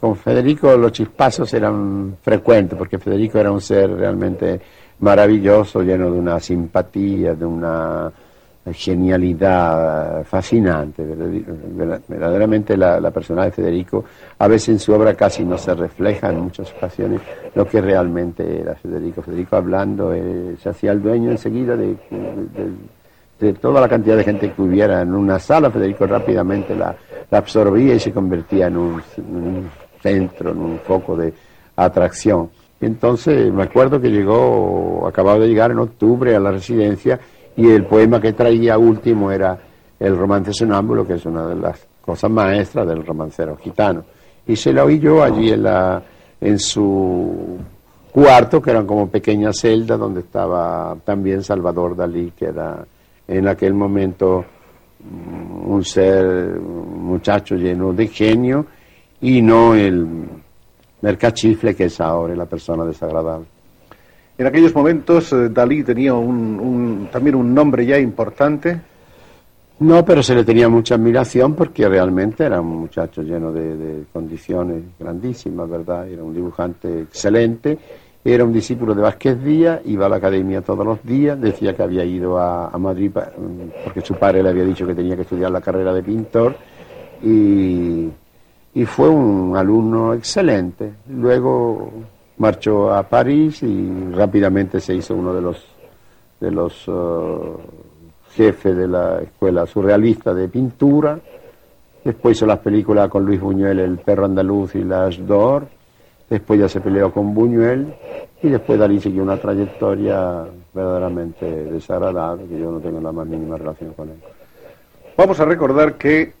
con Federico los chispazos eran frecuentes, porque Federico era un ser realmente maravilloso, lleno de una simpatía, de una genialidad fascinante. Verdad- Verdaderamente la, la persona de Federico, a veces en su obra casi no se refleja en muchas ocasiones lo que realmente era Federico. Federico hablando eh, se hacía el dueño enseguida de, de- de toda la cantidad de gente que hubiera en una sala, Federico rápidamente la, la absorbía y se convertía en un, en un centro, en un foco de atracción. Entonces me acuerdo que llegó, acababa de llegar en octubre a la residencia y el poema que traía último era el romance sonámbulo, que es una de las cosas maestras del romancero gitano. Y se la oí yo allí en, su cuarto, que eran como pequeñas celdas, donde estaba también Salvador Dalí, que era en aquel momento mm, un ser, un muchacho lleno de genio, y no el mercachifle que es ahora la persona desagradable.
En aquellos momentos eh, Dalí tenía un- también un nombre ya importante.
No, pero se le tenía mucha admiración porque realmente era un muchacho lleno de, condiciones grandísimas, ¿verdad? Era un dibujante excelente, era un discípulo de Vázquez Díaz, iba a la academia todos los días, decía que había ido a, Madrid porque su padre le había dicho que tenía que estudiar la carrera de pintor y fue un alumno excelente. Luego marchó a París y rápidamente se hizo uno de los de los eh, jefes de la escuela surrealista de pintura. Después hizo las películas con Luis Buñuel, El perro andaluz y Las d'Or. Después ya se peleó con Buñuel y después Dalí siguió una trayectoria verdaderamente desagradable, que yo no tengo la más mínima relación con él.
Vamos a recordar que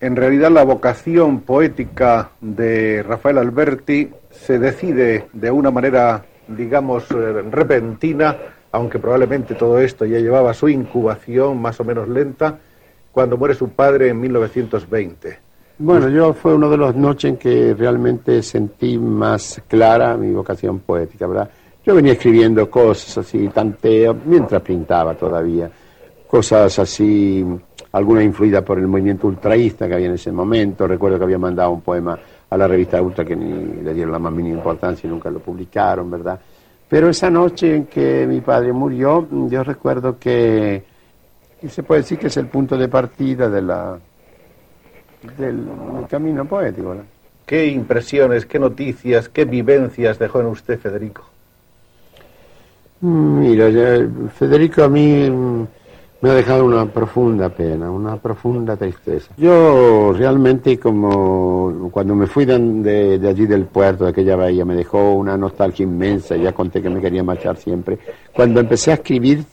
En realidad la vocación poética de Rafael Alberti se decide de una manera, digamos, eh, repentina, aunque probablemente todo esto ya llevaba su incubación más o menos lenta, cuando muere su padre en 1920.
Bueno, yo fue una de las noches en que realmente sentí más clara mi vocación poética, ¿verdad? Yo venía escribiendo cosas así, tanteo, mientras pintaba todavía, cosas así, alguna influida por el movimiento ultraísta que había en ese momento. Recuerdo que había mandado un poema a la revista Ultra que ni le dieron la más mínima importancia y nunca lo publicaron, ¿verdad? Pero esa noche en que mi padre murió, yo recuerdo que se puede decir que es el punto de partida de la, del, del camino poético. ¿no?
¿Qué impresiones, qué noticias, qué vivencias dejó en usted, Federico?
Mm, Mira, Federico a mí mm, me ha dejado una profunda pena, una profunda tristeza. Yo realmente como cuando me fui de, allí del puerto, de aquella bahía, me dejó una nostalgia inmensa, ya conté que me quería marchar siempre. Cuando empecé a escribir,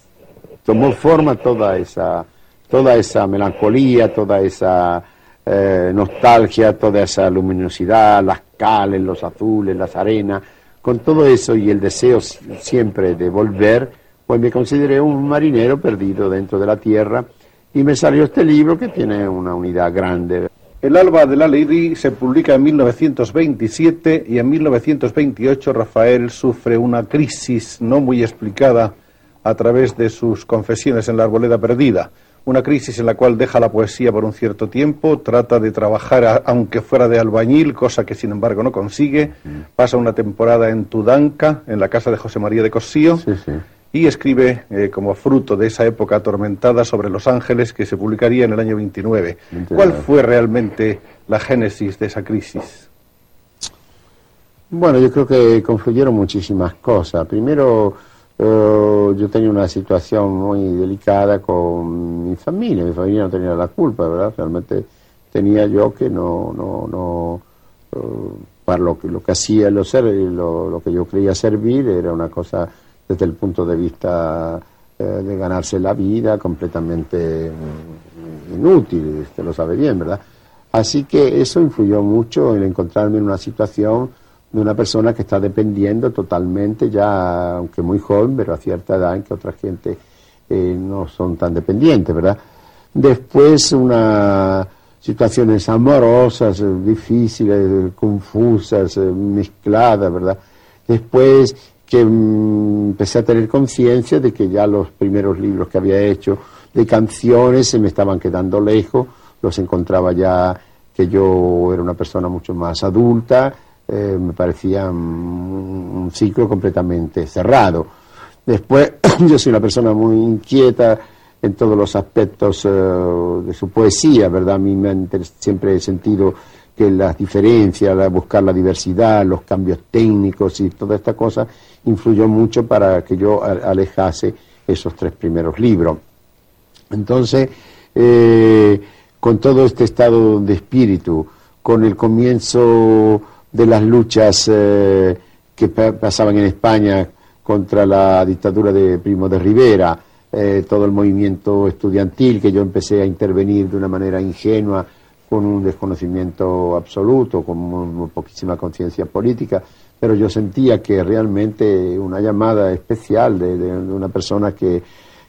tomó forma toda esa, toda esa melancolía, toda esa eh, nostalgia, toda esa luminosidad, las cales, los azules, las arenas, con todo eso y el deseo si- siempre de volver, pues me consideré un marinero perdido dentro de la tierra y me salió este libro que tiene una unidad grande.
El Alba de la Lady se publica en 1927 y en 1928 Rafael sufre una crisis no muy explicada a través de sus confesiones en la Arboleda Perdida. Una crisis en la cual deja la poesía por un cierto tiempo, trata de trabajar aunque fuera de albañil, cosa que sin embargo no consigue. Pasa una temporada en Tudanca, en la casa de José María de Cosío, y escribe eh, como fruto de esa época atormentada sobre Los Ángeles que se publicaría en el año 29. ¿Cuál fue realmente la génesis de esa crisis?
Bueno, yo creo que confluyeron muchísimas cosas. Primero, eh, yo tenía una situación muy delicada con mi familia. Mi familia no tenía la culpa, ¿verdad? Realmente tenía yo que no, no, no, eh, para lo que, lo que hacía lo, ser, lo, lo que yo creía servir era una cosa desde el punto de vista eh, de ganarse la vida completamente mm, inútil, usted lo sabe bien, ¿verdad? Así que eso influyó mucho en encontrarme en una situación de una persona que está dependiendo totalmente, ya aunque muy joven, pero a cierta edad en que otra gente eh, no son tan dependientes, ¿verdad? Después unas situaciones amorosas, eh, difíciles, confusas, mezcladas, ¿verdad? Después que mm, empecé a tener conciencia de que ya los primeros libros que había hecho de canciones se me estaban quedando lejos, los encontraba ya que yo era una persona mucho más adulta, eh, me parecía un ciclo completamente cerrado. Después, yo soy una persona muy inquieta en todos los aspectos eh, de su poesía, ¿verdad? A mí me siempre he sentido que las diferencias, buscar la diversidad, los cambios técnicos y toda esta cosa influyó mucho para que yo alejase esos tres primeros libros. Entonces, eh, con todo este estado de espíritu, con el comienzo de las luchas eh, que pa- pasaban en España contra la dictadura de Primo de Rivera, eh, todo el movimiento estudiantil, que yo empecé a intervenir de una manera ingenua, con un desconocimiento absoluto, con poquísima conciencia política, pero yo sentía que realmente una llamada especial de, una persona que,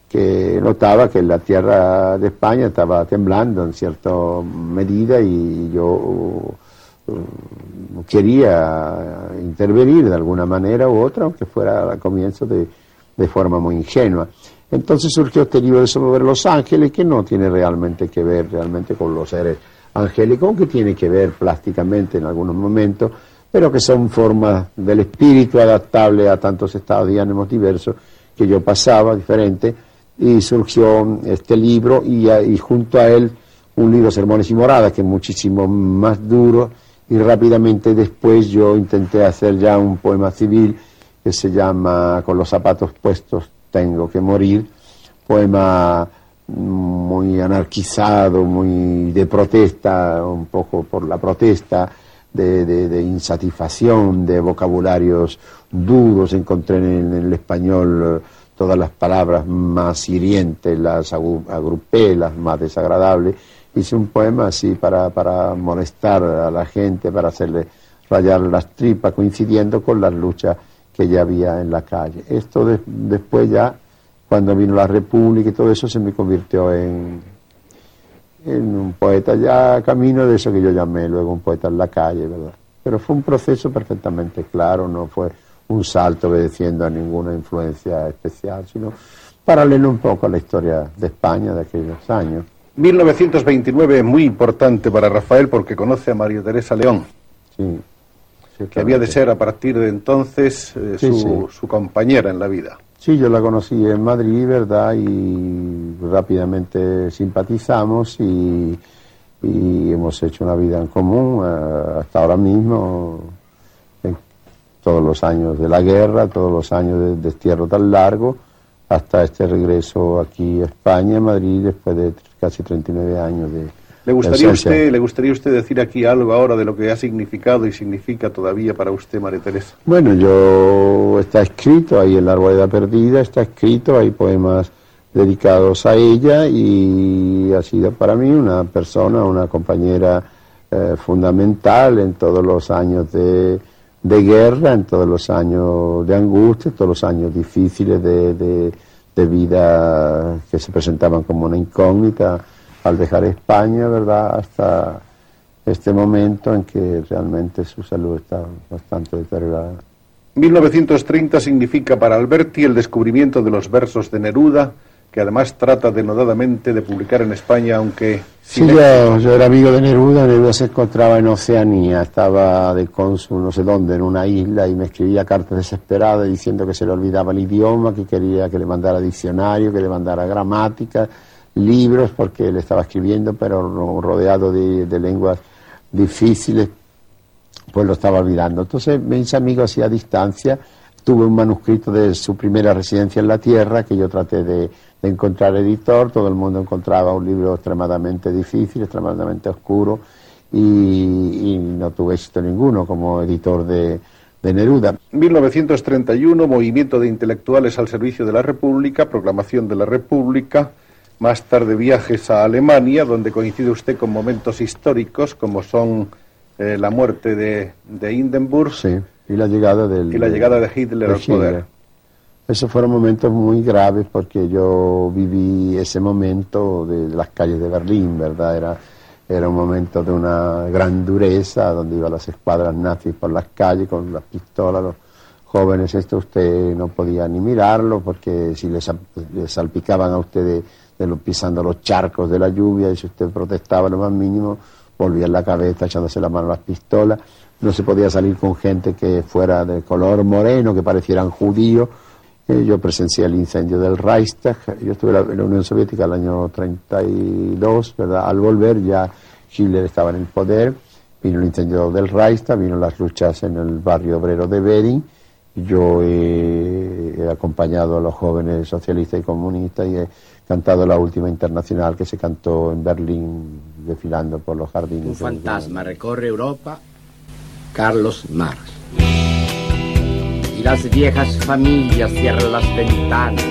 que notaba que la tierra de España estaba temblando en cierta medida y yo eh, quería intervenir de alguna manera u otra, aunque fuera al comienzo de, de forma muy ingenua. Entonces surgió este libro de sobre los ángeles que no tiene realmente que ver realmente con los seres angélicos, aunque tiene que ver plásticamente en algunos momentos, pero que son formas del espíritu adaptable a tantos estados de ánimos diversos que yo pasaba, diferente, y surgió este libro y, y junto a él un libro Sermones y Moradas, que es muchísimo más duro, y rápidamente después yo intenté hacer ya un poema civil que se llama Con los zapatos puestos tengo que morir, poema muy anarquizado, muy de protesta, un poco por la protesta, de, de- insatisfacción, de vocabularios duros, encontré en, el español eh, todas las palabras más hirientes, las agrupé, las más desagradables, hice un poema así para, para molestar a la gente, para hacerle rayar las tripas, coincidiendo con las luchas que ya había en la calle. Esto de- después ya, cuando vino la República y todo eso, se me convirtió en, en un poeta ya camino de eso que yo llamé luego un poeta en la calle, ¿verdad? Pero fue un proceso perfectamente claro, no fue un salto obedeciendo a ninguna influencia especial, sino paralelo un poco a la historia de España de aquellos años.
1929 es muy importante para Rafael porque conoce a María Teresa León, que había de ser a partir de entonces eh,
Sí,
su, su compañera en la vida.
Sí, yo la conocí en Madrid, ¿verdad? Y rápidamente simpatizamos y, y hemos hecho una vida en común eh, hasta ahora mismo, en todos los años de la guerra, todos los años de destierro tan largo, hasta este regreso aquí a España, a Madrid, después de casi 39 años de...
¿Le gustaría, usted, ¿Le gustaría usted decir aquí algo ahora de lo que ha significado y significa todavía para usted, María Teresa?
Bueno, yo está escrito ahí en la Arboleda Perdida, está escrito, hay poemas dedicados a ella y ha sido para mí una persona, una compañera eh, fundamental en todos los años de, de guerra, en todos los años de angustia, todos los años difíciles de, de- de vida que se presentaban como una incógnita al dejar España, ¿verdad? Hasta este momento en que realmente su salud está bastante deteriorada.
1930 significa para Alberti el descubrimiento de los versos de Neruda, que además trata denodadamente de publicar en España, aunque
Sí, yo era amigo de Neruda, Neruda se encontraba en Oceanía, estaba de cónsul no sé dónde, en una isla, y me escribía cartas desesperadas diciendo que se le olvidaba el idioma, que quería que le mandara diccionario, que le mandara gramática, libros, porque él estaba escribiendo, pero ro- rodeado de, de lenguas difíciles, pues lo estaba olvidando. Entonces me hice amigo así a distancia, tuve un manuscrito de su primera residencia en la Tierra que yo traté de, de encontrar editor, todo el mundo encontraba un libro extremadamente difícil, extremadamente oscuro y, y no tuve éxito ninguno como editor de, de Neruda.
1931, movimiento de intelectuales al servicio de la República, proclamación de la República, más tarde viajes a Alemania, donde coincide usted con momentos históricos como son eh, la muerte de, de Hindenburg
y la llegada del
y la llegada de Hitler
de
al poder.
Hitler. Esos fueron momentos muy graves porque yo viví ese momento de las calles de Berlín, ¿verdad? Era, era un momento de una gran dureza donde iban las escuadras nazis por las calles con las pistolas, los jóvenes, esto usted no podía ni mirarlo porque si les, les salpicaban a usted de, pisando los charcos de la lluvia y si usted protestaba lo más mínimo, volvía la cabeza echándose la mano a las pistolas. No se podía salir con gente que fuera de color moreno, que parecieran judíos. Eh, yo presencié el incendio del Reichstag. Yo estuve en la- Unión Soviética el año 32, ¿verdad? Al volver ya Hitler estaba en el poder. Vino el incendio del Reichstag, vino las luchas en el barrio obrero de Bering. Yo he, he acompañado a los jóvenes socialistas y comunistas y he cantado la última internacional que se cantó en Berlín, desfilando por los jardines.
Un fantasma recorre Europa, Carlos Marx. Y las viejas familias cierran las ventanas,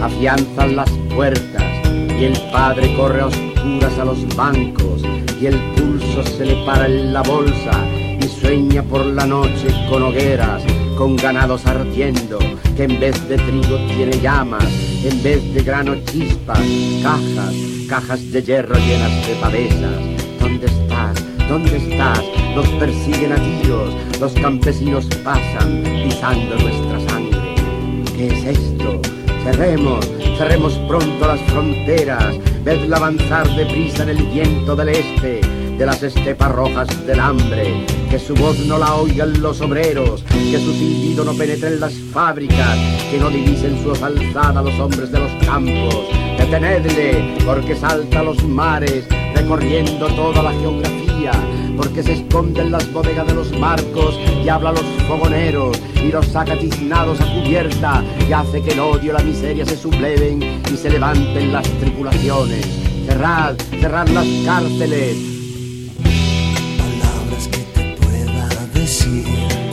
afianzan las puertas, y el padre corre a oscuras a los bancos, y el pulso se le para en la bolsa, y sueña por la noche con hogueras, con ganados ardiendo, que en vez de trigo tiene llamas, en vez de grano chispas, cajas, cajas de hierro llenas de pavesas. ¿Dónde estás? ¿Dónde estás? Nos persiguen a tiros, los campesinos pasan pisando nuestra sangre. ¿Qué es esto? Cerremos, cerremos pronto las fronteras, vedla avanzar deprisa en el viento del este, de las estepas rojas del hambre, que su voz no la oigan los obreros, que su silbido no penetre en las fábricas, que no divisen su alzada los hombres de los campos. Detenedle, porque salta a los mares, recorriendo toda la geografía, porque se esconde en las bodegas de los barcos y habla a los fogoneros y los saca tiznados a cubierta y hace que el odio y la miseria se subleven y se levanten las tripulaciones. Cerrad, cerrad las cárceles,
palabras que te pueda decir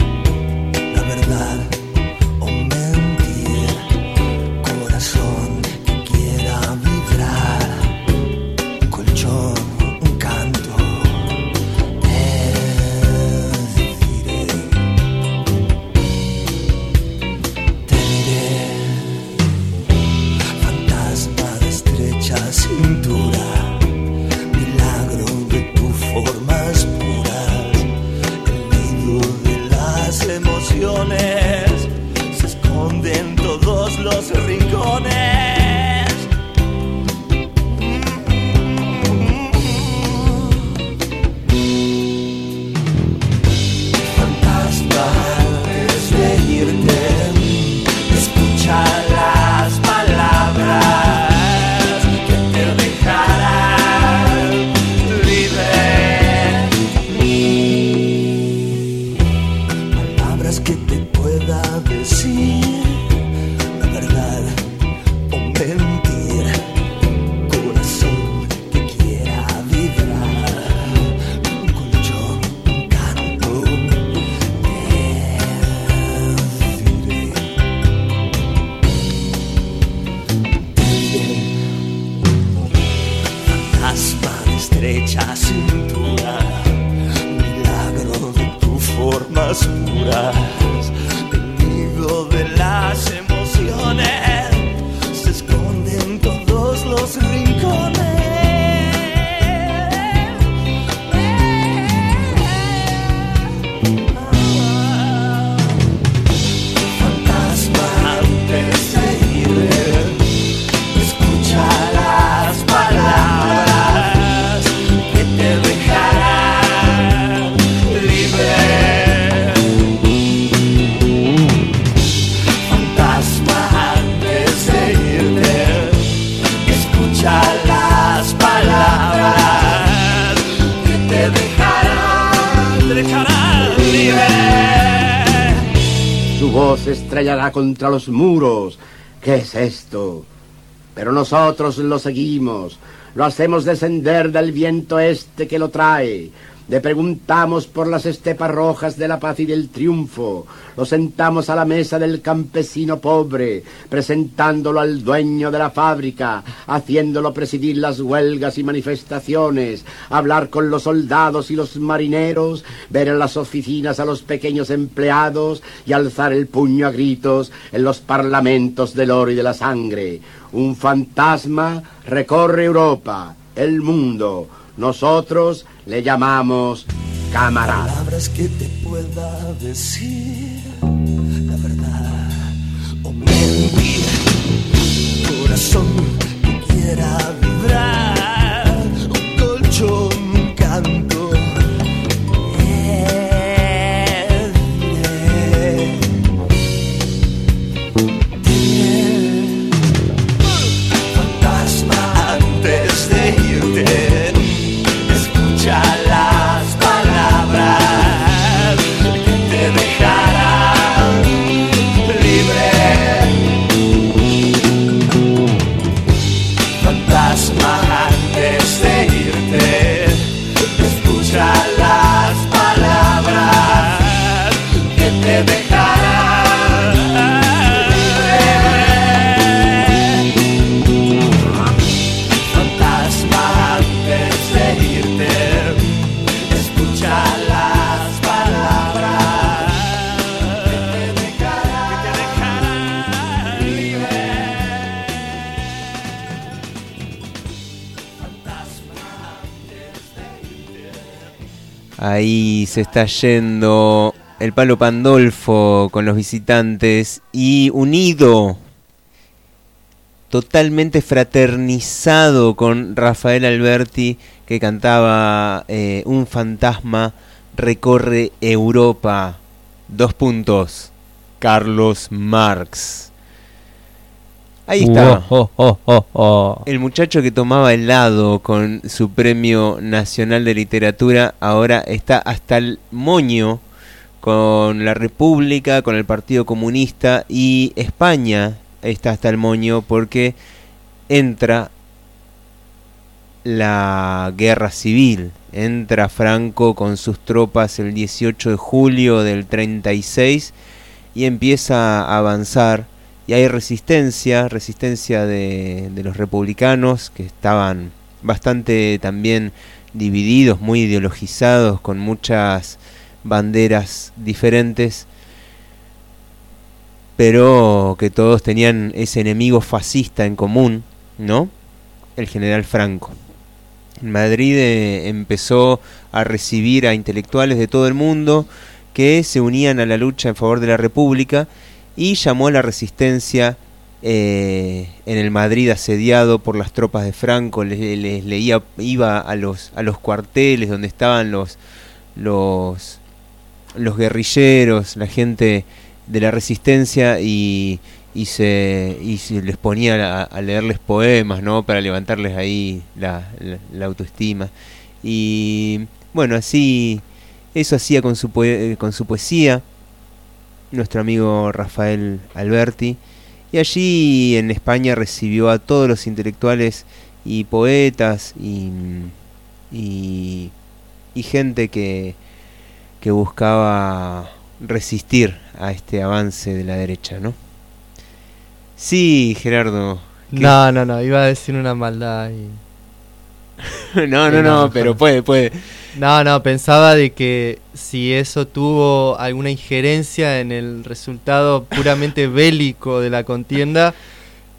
contra los muros. ¿Qué es esto? Pero nosotros lo seguimos. Lo hacemos descender del viento este que lo trae. Le preguntamos por las estepas rojas de la paz y del triunfo. Lo sentamos a la mesa del campesino pobre, presentándolo al dueño de la fábrica, haciéndolo presidir las huelgas y manifestaciones, hablar con los soldados y los marineros, ver en las oficinas a los pequeños empleados y alzar el puño a gritos en los parlamentos del oro y de la sangre. Un fantasma recorre Europa, el mundo. Nosotros le llamamos camarada.
palabras que te pueda decir la verdad o mentir. Corazón que quiera vibrar, un colchón, un canto.
Ahí se está yendo el palo Pandolfo con los visitantes y unido, totalmente fraternizado con Rafael Alberti que cantaba eh, Un fantasma recorre Europa. Dos puntos. Carlos Marx. Ahí está.
Oh, oh, oh, oh.
El muchacho que tomaba helado con su premio nacional de literatura ahora está hasta el moño con la República, con el Partido Comunista y España está hasta el moño porque entra la guerra civil. Entra Franco con sus tropas el 18 de julio del 36 y empieza a avanzar y hay resistencia, resistencia de, de los republicanos que estaban bastante también divididos, muy ideologizados, con muchas banderas diferentes, pero que todos tenían ese enemigo fascista en común, ¿no? El general Franco. En Madrid eh, empezó a recibir a intelectuales de todo el mundo que se unían a la lucha en favor de la República y llamó a la resistencia eh, en el Madrid asediado por las tropas de Franco, les, leía, iba a los, a los cuarteles donde estaban los, los, guerrilleros, la gente de la resistencia y, y, se, y se les ponía a, leerles poemas, ¿no? Para levantarles ahí la, la, autoestima. Y bueno, así, eso hacía con su, con su poesía nuestro amigo Rafael Alberti. Y allí en España recibió a todos los intelectuales y poetas y, y, gente que, que buscaba resistir a este avance de la derecha, ¿no? Sí, Gerardo. ¿qué-
No, no, no, iba a decir una maldad y...
no, no, no, pero puede, puede.
No, no, pensaba de que si eso tuvo alguna injerencia en el resultado puramente bélico de la contienda,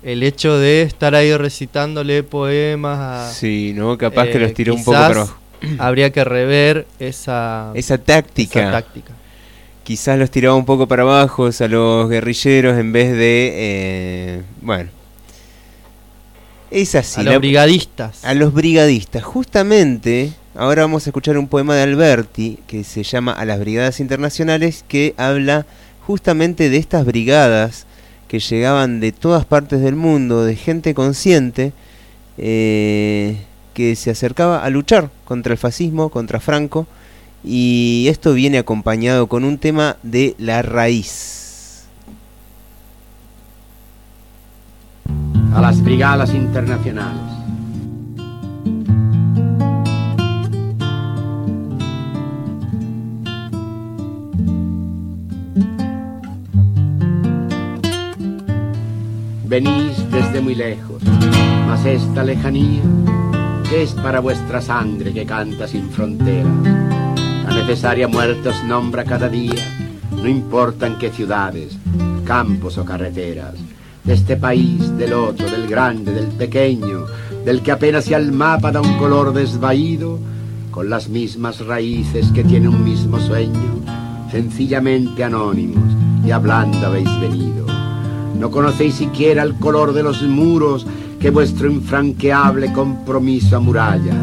el hecho de estar ahí recitándole poemas a...
Sí, ¿no? Capaz que
eh,
los tiró un poco para abajo.
Habría que rever esa,
Esa táctica.
esa táctica.
Quizás los tiraba un poco para abajo a los guerrilleros en vez de... eh, bueno. Es así.
A los brigadistas.
A los brigadistas. Justamente, ahora vamos a escuchar un poema de Alberti que se llama A las Brigadas Internacionales que habla justamente de estas brigadas que llegaban de todas partes del mundo, de gente consciente, eh, que se acercaba a luchar contra el fascismo, contra Franco, y esto viene acompañado con un tema de la raíz.
A las brigadas internacionales. Venís desde muy lejos, mas esta lejanía, que es para vuestra sangre que canta sin fronteras, la necesaria muerte os nombra cada día, no importa en qué ciudades, campos o carreteras, de este país, del otro, del grande, del pequeño, del que apenas si al mapa da un color desvaído, con las mismas raíces que tiene un mismo sueño, sencillamente anónimos y hablando habéis venido. No conocéis siquiera el color de los muros que vuestro infranqueable compromiso amuralla.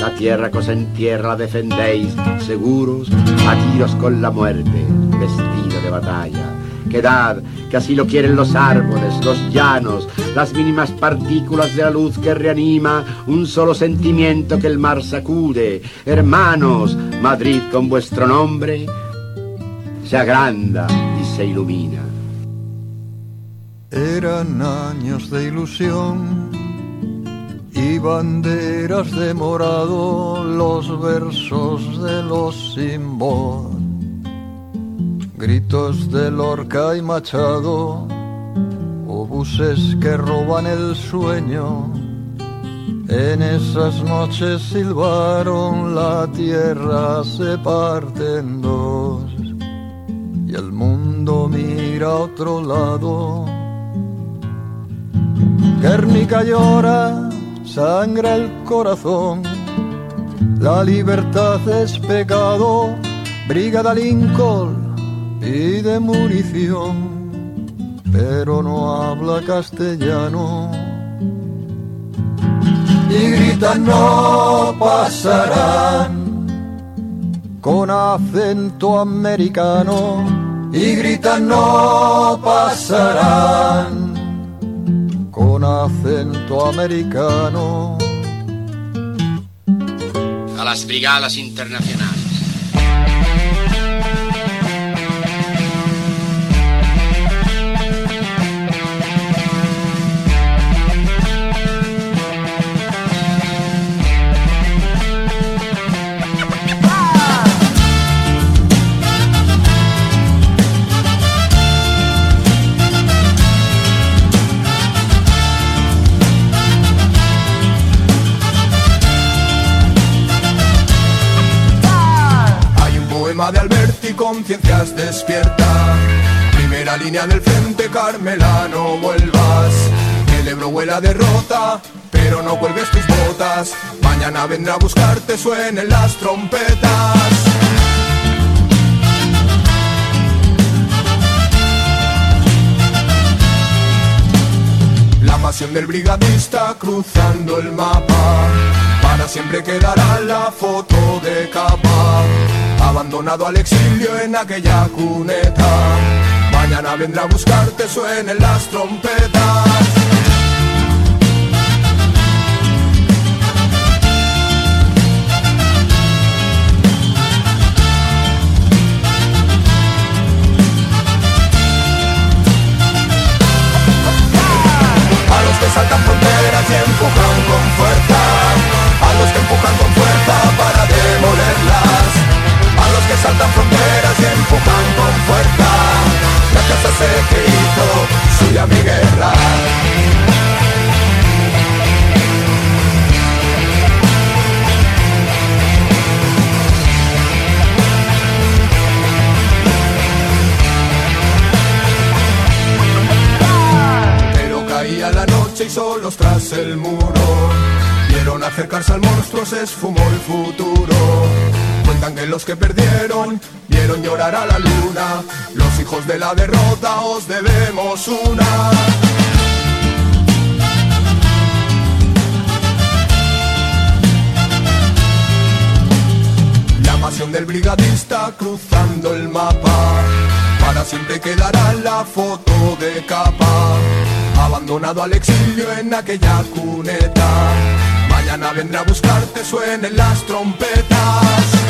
La tierra que os entierra defendéis, seguros, a tiros con la muerte, vestido de batalla. Quedad, que así lo quieren los árboles, los llanos, las mínimas partículas de la luz que reanima un solo sentimiento que el mar sacude. Hermanos, Madrid con vuestro nombre se agranda y se ilumina.
Eran años de ilusión y banderas de morado, los versos de los símbolos, gritos de Lorca y Machado, obuses que roban el sueño. En esas noches silbaron, la tierra se parte en dos y el mundo mira a otro lado. Guernica llora, sangra el corazón, la libertad es pecado, brigada Lincoln y de munición, pero no habla castellano. Y gritan no pasarán con acento americano y gritan no pasarán con acento americano.
A las brigadas internacionales.
De Alberti, conciencias despierta. Primera línea del frente, Carmela, no vuelvas. El Ebro huele a derrota, pero no cuelgues tus botas. Mañana vendrá a buscarte, suenen las trompetas. La pasión del brigadista cruzando el mapa. Para siempre quedará la foto de capa. Abandonado al exilio en aquella cuneta. Mañana vendrá a buscarte, suenen las trompetas. A los que saltan fronteras y empujan con fuerza. A los que empujan con fuerza para demolerlas saltan fronteras y empujan con fuerza. La casa se quitó, suya mi guerra. Pero caía la noche y solos tras el muro. Vieron acercarse al monstruo, se esfumó el futuro que los que perdieron vieron llorar a la luna. Los hijos de la derrota os debemos una. La pasión del brigadista cruzando el mapa. Para siempre quedará la foto de capa. Abandonado al exilio en aquella cuneta. Mañana vendrá a buscarte, suenen las trompetas.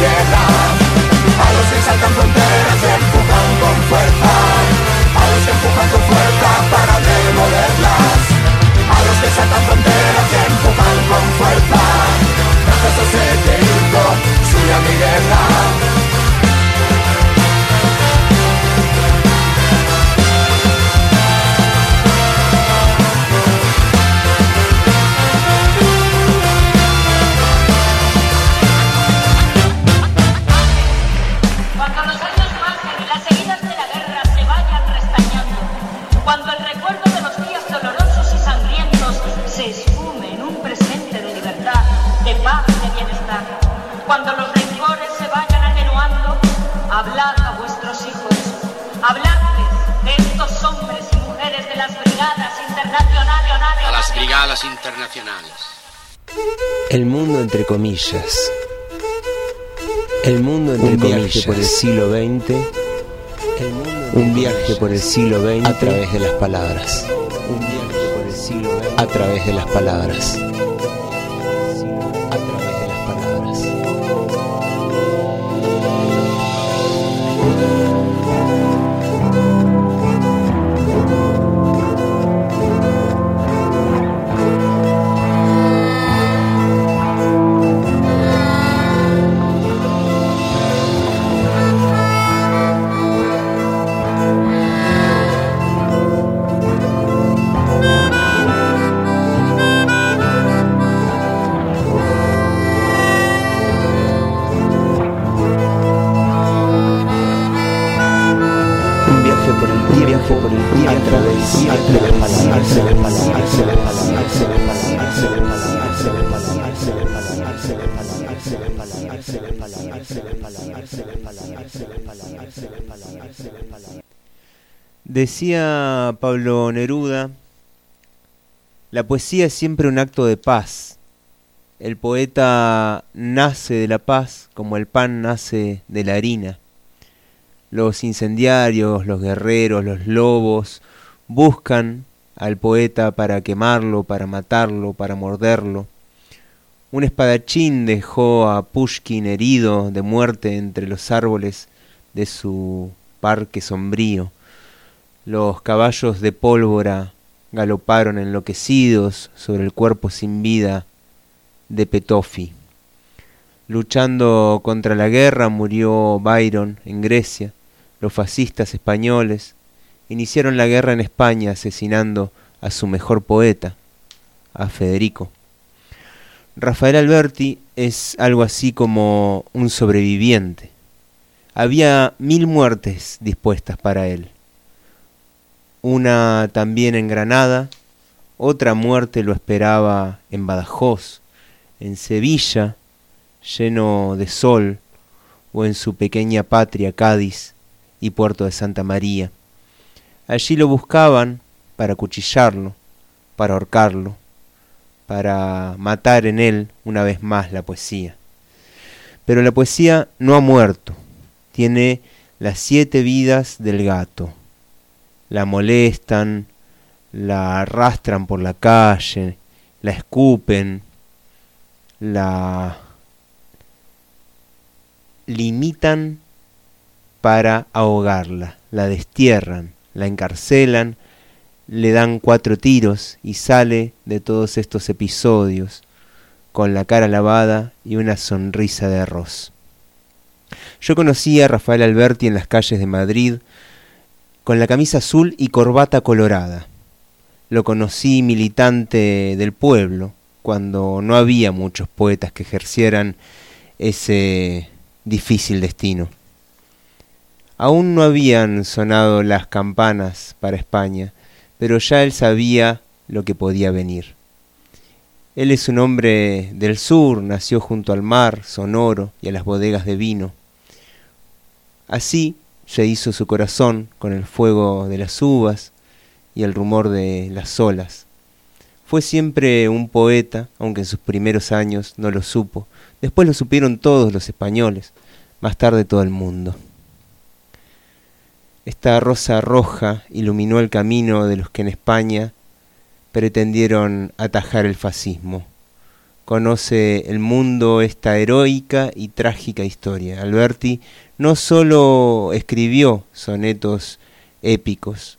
A los que saltan fronteras empujan con fuerza. A los que empujan con fuerza para demolerlas. A los que saltan fronteras y empujan con fuerza. Gracias a ese hizo suya mi guerra
internacionales.
El mundo entre comillas. El mundo entre
Un viaje
comillas.
por el
siglo XX. Un viaje por el siglo XX.
A través de las palabras.
Un viaje por el siglo XX.
A través de las palabras.
Decía Pablo Neruda, la poesía es siempre un acto de paz. El poeta nace de la paz como el pan nace de la harina. Los incendiarios, los guerreros, los lobos buscan al poeta para quemarlo, para matarlo, para morderlo. Un espadachín dejó a Pushkin herido de muerte entre los árboles de su parque sombrío. Los caballos de pólvora galoparon enloquecidos sobre el cuerpo sin vida de Petofi. Luchando contra la guerra murió Byron en Grecia. Los fascistas españoles iniciaron la guerra en España asesinando a su mejor poeta, a Federico. Rafael Alberti es algo así como un sobreviviente. Había mil muertes dispuestas para él. Una también en Granada, otra muerte lo esperaba en Badajoz, en Sevilla, lleno de sol, o en su pequeña patria Cádiz y Puerto de Santa María. Allí lo buscaban para cuchillarlo, para ahorcarlo, para matar en él una vez más la poesía. Pero la poesía no ha muerto, tiene las siete vidas del gato. La molestan, la arrastran por la calle, la escupen, la limitan para ahogarla, la destierran, la encarcelan, le dan cuatro tiros y sale de todos estos episodios con la cara lavada y una sonrisa de arroz. Yo conocí a Rafael Alberti en las calles de Madrid con la camisa azul y corbata colorada. Lo conocí militante del pueblo, cuando no había muchos poetas que ejercieran ese difícil destino. Aún no habían sonado las campanas para España, pero ya él sabía lo que podía venir. Él es un hombre del sur, nació junto al mar, sonoro y a las bodegas de vino. Así se hizo su corazón con el fuego de las uvas y el rumor de las olas. Fue siempre un poeta, aunque en sus primeros años no lo supo. Después lo supieron todos los españoles, más tarde todo el mundo. Esta rosa roja iluminó el camino de los que en España pretendieron atajar el fascismo. Conoce el mundo esta heroica y trágica historia. Alberti no solo escribió sonetos épicos,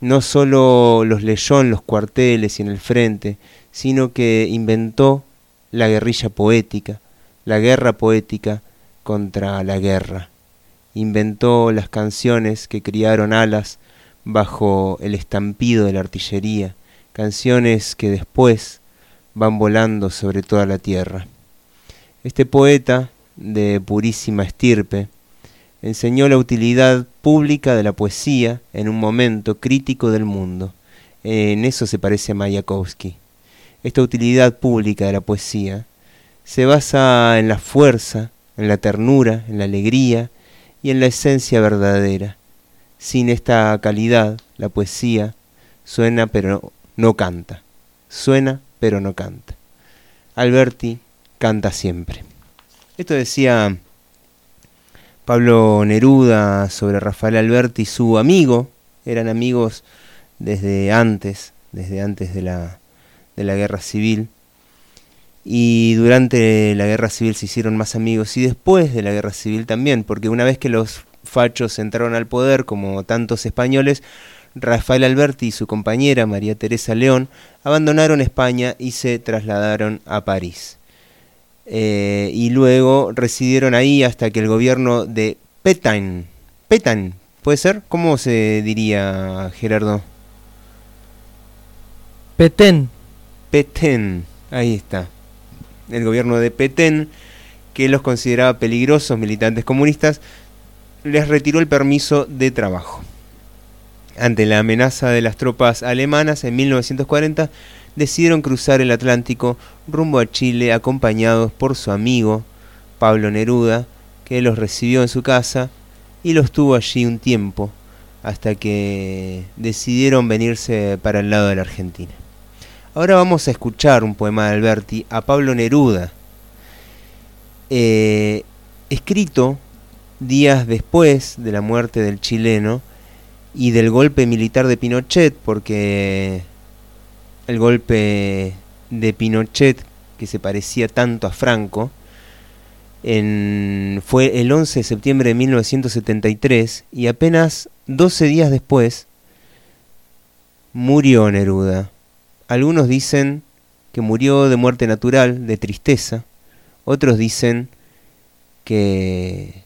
no solo los leyó en los cuarteles y en el frente, sino que inventó la guerrilla poética, la guerra poética contra la guerra. Inventó las canciones que criaron alas bajo el estampido de la artillería, canciones que después van volando sobre toda la tierra. Este poeta, de purísima estirpe, enseñó la utilidad pública de la poesía en un momento crítico del mundo. En eso se parece a Mayakovsky. Esta utilidad pública de la poesía se basa en la fuerza, en la ternura, en la alegría y en la esencia verdadera. Sin esta calidad, la poesía suena pero no canta. Suena pero no canta. Alberti canta siempre. Esto decía Pablo Neruda sobre Rafael Alberti, su amigo, eran amigos desde antes, desde antes de la, de la guerra civil, y durante la guerra civil se hicieron más amigos, y después de la guerra civil también, porque una vez que los fachos entraron al poder, como tantos españoles, Rafael Alberti y su compañera María Teresa León abandonaron España y se trasladaron a París. Eh, y luego residieron ahí hasta que el gobierno de Petain, Petain, ¿puede ser? ¿Cómo se diría, Gerardo?
Petén.
Petén, ahí está. El gobierno de Petén, que los consideraba peligrosos militantes comunistas, les retiró el permiso de trabajo. Ante la amenaza de las tropas alemanas en 1940, decidieron cruzar el Atlántico rumbo a Chile acompañados por su amigo Pablo Neruda, que los recibió en su casa y los tuvo allí un tiempo hasta que decidieron venirse para el lado de la Argentina. Ahora vamos a escuchar un poema de Alberti a Pablo Neruda, eh, escrito días después de la muerte del chileno y del golpe militar de Pinochet, porque el golpe de Pinochet, que se parecía tanto a Franco, en, fue el 11 de septiembre de 1973 y apenas 12 días después murió Neruda. Algunos dicen que murió de muerte natural, de tristeza, otros dicen que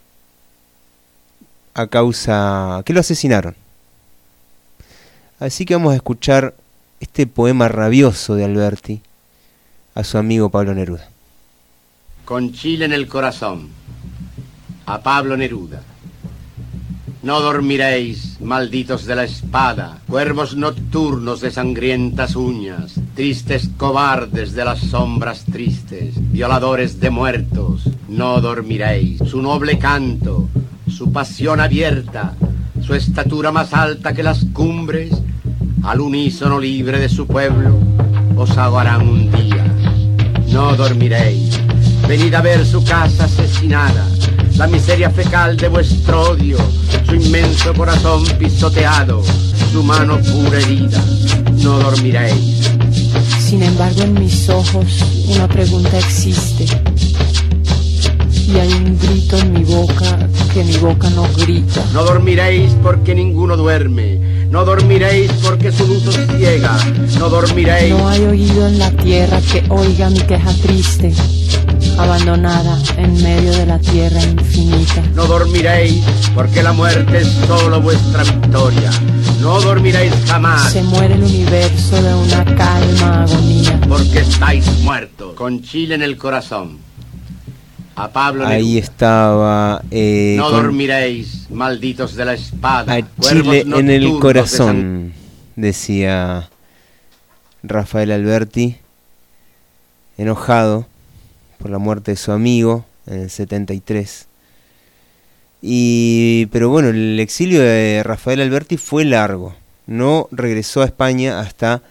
a causa que lo asesinaron. Así que vamos a escuchar este poema rabioso de Alberti a su amigo Pablo Neruda.
Con Chile en el corazón, a Pablo Neruda. No dormiréis, malditos de la espada, cuervos nocturnos de sangrientas uñas, tristes cobardes de las sombras tristes, violadores de muertos, no dormiréis. Su noble canto, su pasión abierta, su estatura más alta que las cumbres, al unísono libre de su pueblo, os ahogarán un día. No dormiréis. Venid a ver su casa asesinada, la miseria fecal de vuestro odio, su inmenso corazón pisoteado, su mano pura herida. No dormiréis.
Sin embargo, en mis ojos una pregunta existe. Y hay un grito en mi boca que mi boca no grita.
No dormiréis porque ninguno duerme. No dormiréis porque su luz os ciega. No dormiréis.
No hay oído en la tierra que oiga mi queja triste, abandonada en medio de la tierra infinita.
No dormiréis porque la muerte es solo vuestra victoria. No dormiréis jamás
Se muere el universo de una calma agonía.
porque estáis muertos. Con Chile en el corazón. A Pablo
Ahí estaba eh,
No
con-
dormiréis, malditos de la espada.
a Chile en el
de
corazón, decía Rafael Alberti, enojado por la muerte de su amigo en el 73. Y, pero bueno, el exilio de Rafael Alberti fue largo. No regresó a España hasta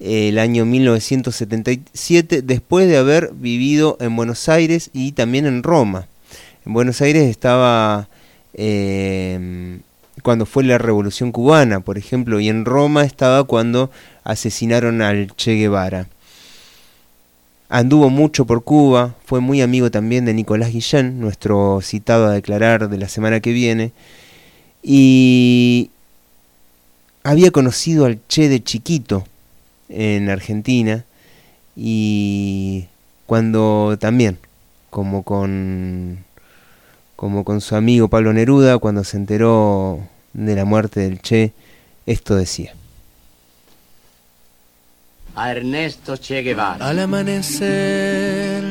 el año 1977, después de haber vivido en Buenos Aires y también en Roma. En Buenos Aires estaba eh, cuando fue la Revolución Cubana, por ejemplo, y en Roma estaba cuando asesinaron al Che Guevara. Anduvo mucho por Cuba, fue muy amigo también de Nicolás Guillén, nuestro citado a declarar de la semana que viene, y había conocido al Che de chiquito en Argentina, y cuando también, como con, como con su amigo Pablo Neruda, cuando se enteró de la muerte del Che, esto decía.
A Ernesto Che Guevara.
Al amanecer,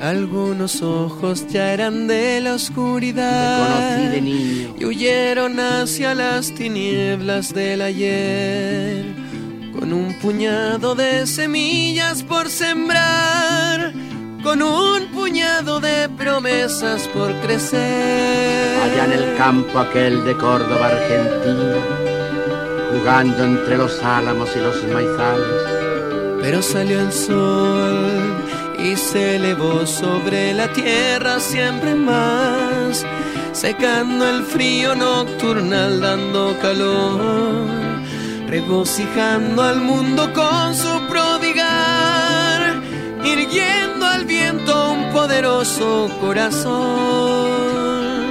algunos ojos ya eran de la oscuridad
Te conocí de niño.
y huyeron hacia las tinieblas del ayer con un puñado de semillas por sembrar, con un puñado de promesas por crecer.
Allá en el campo aquel de Córdoba, Argentina, jugando entre los álamos y los maizales.
Pero salió el sol y se elevó sobre la tierra siempre más, secando el frío nocturnal, dando calor, regocijando al mundo con su prodigar, irguiendo al viento un poderoso corazón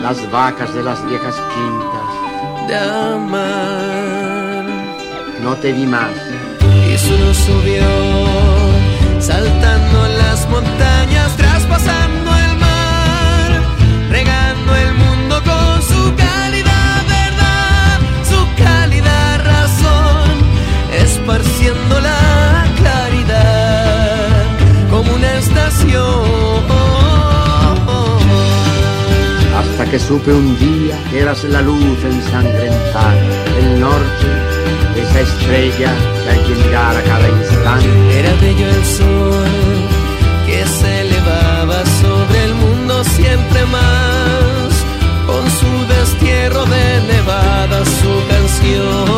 Las vacas de las viejas quintas,
de amar.
no te vi más.
y solo subió, saltando las montañas, traspasando esparciendo la claridad como una estación.
Hasta que supe un día que eras la luz ensangrentada, el norte, esa estrella que hay que mirar a cada instante.
Era bello el sol que se elevaba sobre el mundo siempre más, con su destierro de nevada, su canción,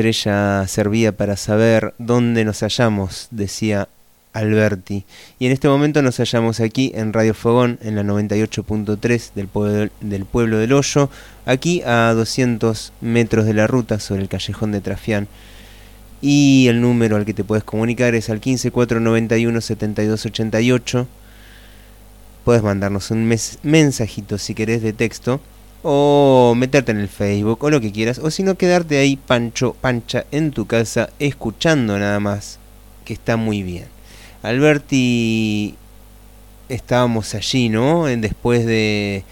estrella servía para saber dónde nos hallamos, decía Alberti. Y en este momento nos hallamos aquí en Radio Fogón, en la 98.3 del, pueblo, del pueblo del Hoyo, aquí a 200 metros de la ruta sobre el callejón de Trafián. Y el número al que te puedes comunicar es al 15491 7288. Puedes mandarnos un mensajito si querés de texto o meterte en el Facebook o lo que quieras, o si no quedarte ahí pancho, pancha en tu casa escuchando nada más, que está muy bien. Alberti, estábamos allí, ¿no? En- después de,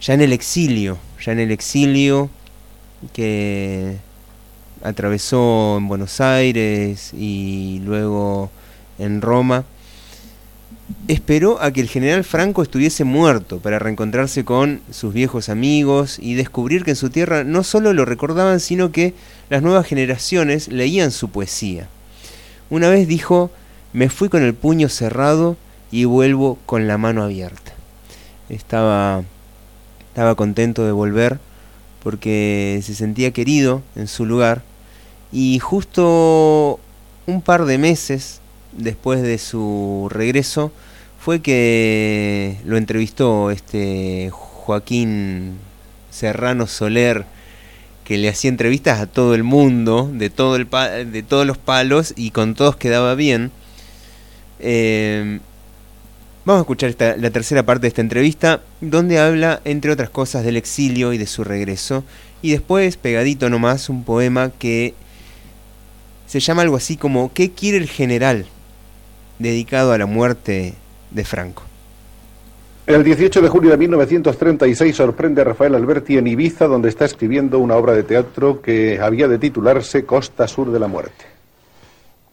ya en el exilio, ya en el exilio que atravesó en Buenos Aires y luego en Roma esperó a que el general Franco estuviese muerto para reencontrarse con sus viejos amigos y descubrir que en su tierra no solo lo recordaban, sino que las nuevas generaciones leían su poesía. Una vez dijo, me fui con el puño cerrado y vuelvo con la mano abierta. Estaba, estaba contento de volver porque se sentía querido en su lugar y justo un par de meses después de su regreso fue que lo entrevistó este Joaquín Serrano Soler que le hacía entrevistas a todo el mundo de todo el de todos los palos y con todos quedaba bien Eh, vamos a escuchar esta- la tercera parte de esta entrevista donde habla entre otras cosas del exilio y de su regreso y después pegadito nomás un poema que se llama algo así como ¿Qué quiere el general? Dedicado a la muerte de Franco.
El 18 de julio de 1936 sorprende a Rafael Alberti en Ibiza, donde está escribiendo una obra de teatro que había de titularse Costa Sur de la Muerte.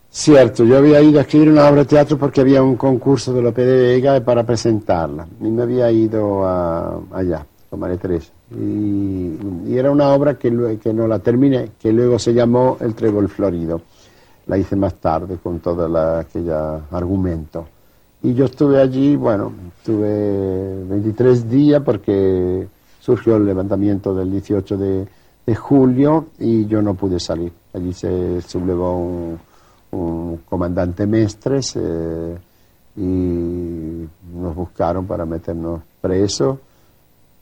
Cierto, yo había ido a escribir una obra de teatro porque había un concurso de Lope de Vega para presentarla. Y me había ido a- allá con María Teresa. Y, y era una obra que, que no la terminé, que luego se llamó El Trébol Florido. La hice más tarde con todo la, aquella argumento. Y yo estuve allí, bueno, estuve 23 días porque surgió el levantamiento del 18 de, julio y yo no pude salir. Allí se sublevó un, un comandante Mestres eh, y nos buscaron para meternos presos.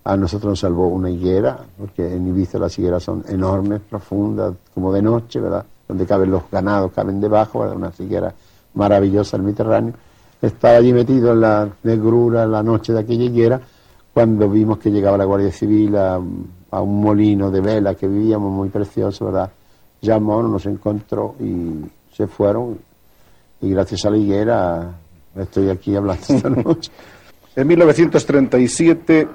A nosotros nos salvó una higuera, porque en Ibiza las higueras son enormes, profundas, como de noche, ¿verdad? Donde caben los ganados, caben debajo, una higuera maravillosa del Mediterráneo. Estaba allí metido en la negrura, en la noche de aquella higuera, cuando vimos que llegaba la Guardia Civil a, a un molino de vela que vivíamos muy precioso, ¿verdad? Llamó, nos encontró y se fueron. Y gracias a la higuera estoy aquí hablando esta noche.
En 1937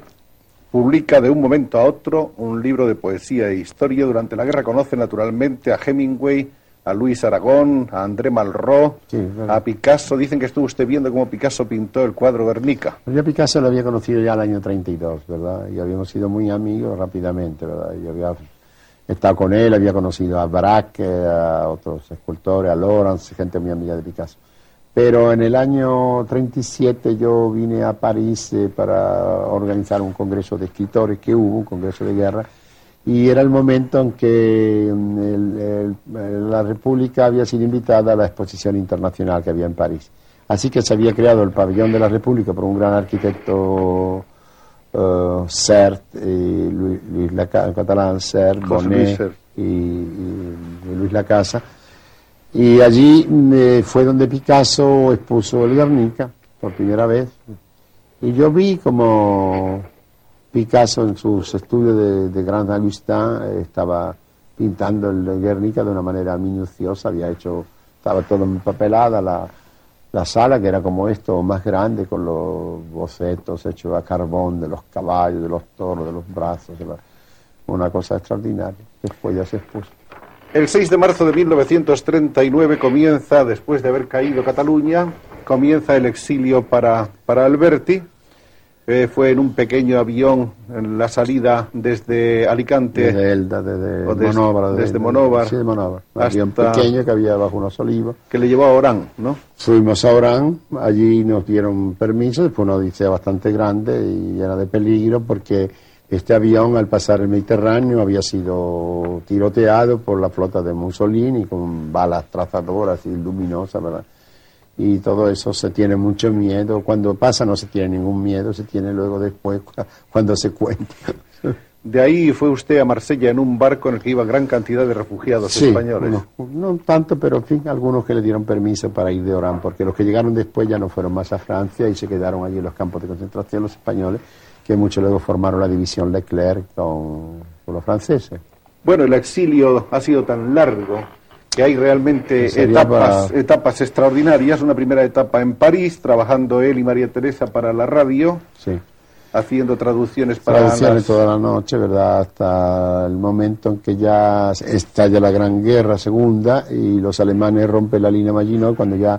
publica de un momento a otro un libro de poesía e historia. Durante la guerra conoce naturalmente a Hemingway, a Luis Aragón, a André Malraux, a Picasso. Dicen que estuvo usted viendo cómo Picasso pintó el cuadro Guernica.
Yo a Picasso lo había conocido ya el año 32, ¿verdad? Y habíamos sido muy amigos rápidamente, ¿verdad? Y había estado con él, había conocido a Braque, a otros escultores, a Lawrence, gente muy amiga de Picasso. Pero en el año 37 yo vine a París eh, para organizar un congreso de escritores que hubo, un congreso de guerra, y era el momento en que mm, el- el- la República había sido invitada a la exposición internacional que había en París. Así que se había creado el pabellón de la República por un gran arquitecto eh, Sert, eh, Luis, Luis Laca- catalán, Sert. y, y- y Luis Lacasa. Y allí me- fue donde Picasso expuso el Guernica por primera vez. Y yo vi como Picasso en sus estudios de, de Grand Augustin eh, estaba pintando el Guernica de una manera minuciosa, había hecho, estaba todo empapelada la, la sala, que era como esto, más grande, con los bocetos hechos a carbón de los caballos, de los toros, de los brazos, una cosa extraordinaria. Después ya se expuso.
El 6 de marzo de 1939 comienza, después de haber caído Cataluña, comienza el exilio para, para Alberti. Eh, fue en un pequeño avión en la salida desde Alicante.
Desde Elda, desde
o
Monóvar.
desde Monóvar
Sí, de Monóvar. Un avión pequeño que había bajo unos olivos.
Que le llevó a Orán, ¿no?
Fuimos a Orán, allí nos dieron permiso, fue una odisea bastante grande y llena de peligro porque este avión al pasar el Mediterráneo había sido tiroteado por la flota de Mussolini con balas trazadoras y luminosas, ¿verdad? y todo eso se tiene mucho miedo. Cuando pasa no se tiene ningún miedo, se tiene luego después cu- cuando se cuenta.
De ahí fue usted a Marsella en un barco en el que iba gran cantidad de refugiados
Sí,
españoles.
no, no tanto, pero en fin, algunos que le dieron permiso para ir de Orán, porque los que llegaron después ya no fueron más a Francia y se quedaron allí en los campos de concentración los españoles, que muchos luego formaron la división Leclerc con, con los franceses.
Bueno, el exilio ha sido tan largo que hay realmente etapas,
para-
etapas extraordinarias. Una primera etapa en París, trabajando él y María Teresa para la radio,
Sí.
haciendo traducciones para
Traducciones
las-
toda la noche, ¿verdad? Hasta el momento en que ya estalla la Gran Guerra Segunda y los alemanes rompen la línea Maginot cuando ya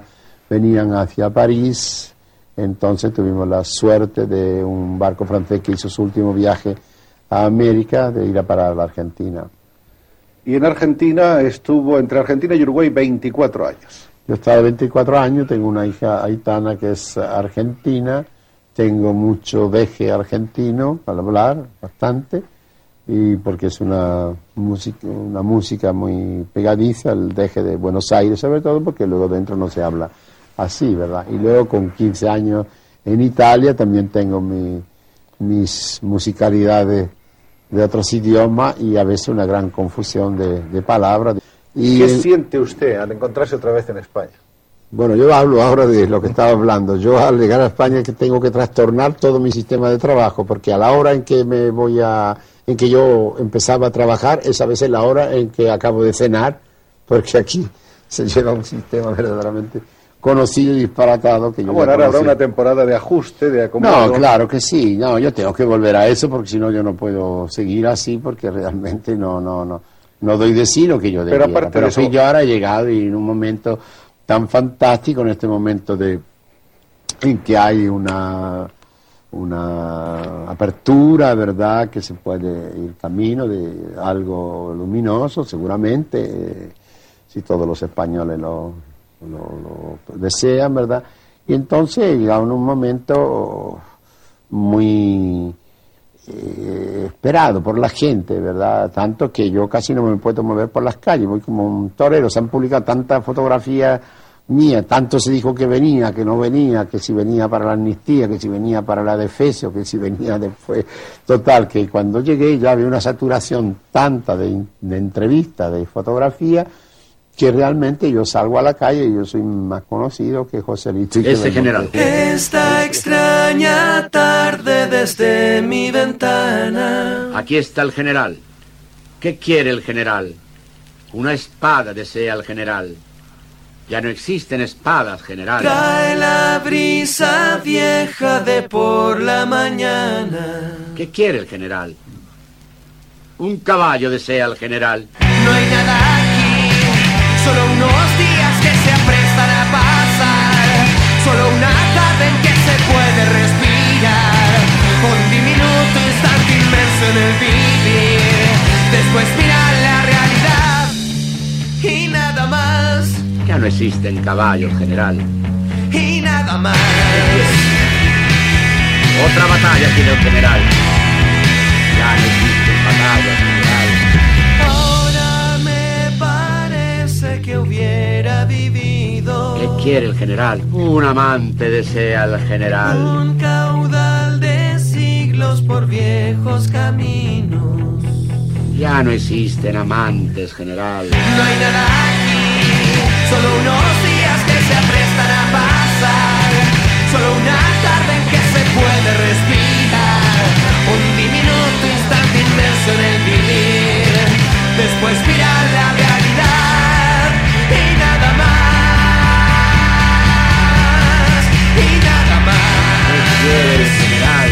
venían hacia París. Entonces tuvimos la suerte de un barco francés que hizo su último viaje a América, de ir a parar a la Argentina.
Y en Argentina estuvo entre Argentina y Uruguay 24 años.
Yo he estado 24 años, tengo una hija Aitana que es argentina, tengo mucho deje argentino para hablar, bastante, y porque es una música, una música muy pegadiza, el deje de Buenos Aires sobre todo, porque luego dentro no se habla así, ¿verdad? Y luego con 15 años en Italia también tengo mi- mis musicalidades de otros idiomas y a veces una gran confusión de, de palabras. Y
¿Qué siente usted al encontrarse otra vez en España?
bueno, yo hablo ahora de lo que estaba hablando. Yo al llegar a España que tengo que trastornar todo mi sistema de trabajo, porque a la hora en que me voy a, en que yo empezaba a trabajar, es a veces la hora en que acabo de cenar, porque aquí se lleva un sistema verdaderamente conocido y disparatado que yo
Ah, bueno, ahora habrá una temporada de ajuste, de acomodo.
No, claro que sí. No, yo tengo que volver a eso porque si no yo no puedo seguir así porque realmente no, no, no, no doy de sí lo que yo
Pero
debiera.
aparte
Pero
de eso-
yo ahora he llegado y en un momento tan fantástico, en este momento de en que hay una una apertura, ¿verdad? Que se puede ir camino de algo luminoso, seguramente, eh, si todos los españoles lo, lo- lo desean, ¿verdad? Y entonces llega un momento muy eh, esperado por la gente, ¿verdad? Tanto que yo casi no me puedo mover por las calles, voy como un torero, se han publicado tantas fotografías mías, tanto se dijo que venía, que no venía, que si venía para la amnistía, que si venía para la defensa, que si venía después, total, que cuando llegué ya había una saturación tanta de, de entrevistas, de fotografía, que realmente yo salgo a la calle y yo soy más conocido que Joselito. y que
Ese
Belmonte.
general.
Esta extraña tarde desde mi ventana.
Aquí está el general. ¿Qué quiere el general? Una espada desea el general. Ya no existen espadas, general.
Trae la brisa vieja de por la mañana.
¿Qué quiere el general? Un caballo desea el general.
No hay nada solo unos días que se aprestan a pasar. Solo una tarde en que se puede respirar. Un diminuto instante inmerso en el vivir. Después mirar la realidad y nada más.
Ya no existen caballos, general.
Y nada más.
Otra batalla quiere el general. Ya no existen batallas, ¿Qué quiere el general? Un amante desea el general.
Un caudal de siglos por viejos caminos.
Ya no existen amantes, general.
No hay nada aquí, solo unos días que se aprestan a pasar. Solo una tarde en que se puede respirar. Un diminuto instante inmenso en el vivir. Después mirar la realidad
quiere el general?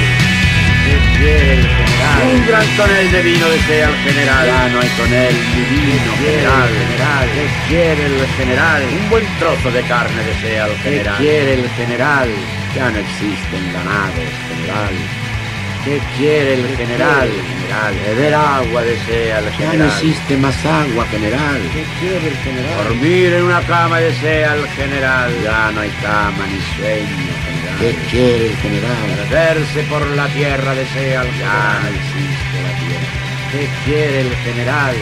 ¿Qué quiere el general? Un gran tonel de vino desea el general. Ya no hay tonel ni vino, general. general. ¿Qué quiere el general? Un buen trozo de carne desea el general. ¿Qué quiere el general? Ya no existen ganados, general. ¿Qué quiere el general? general? Beber agua desea el general. Ya no existe más agua, general. ¿Qué quiere el general? Dormir en una cama desea el general. Ya no hay cama ni sueño, general. ¿Qué quiere el general? Perderse por la tierra desea el general. Ya existe la tierra. ¿Qué quiere el general?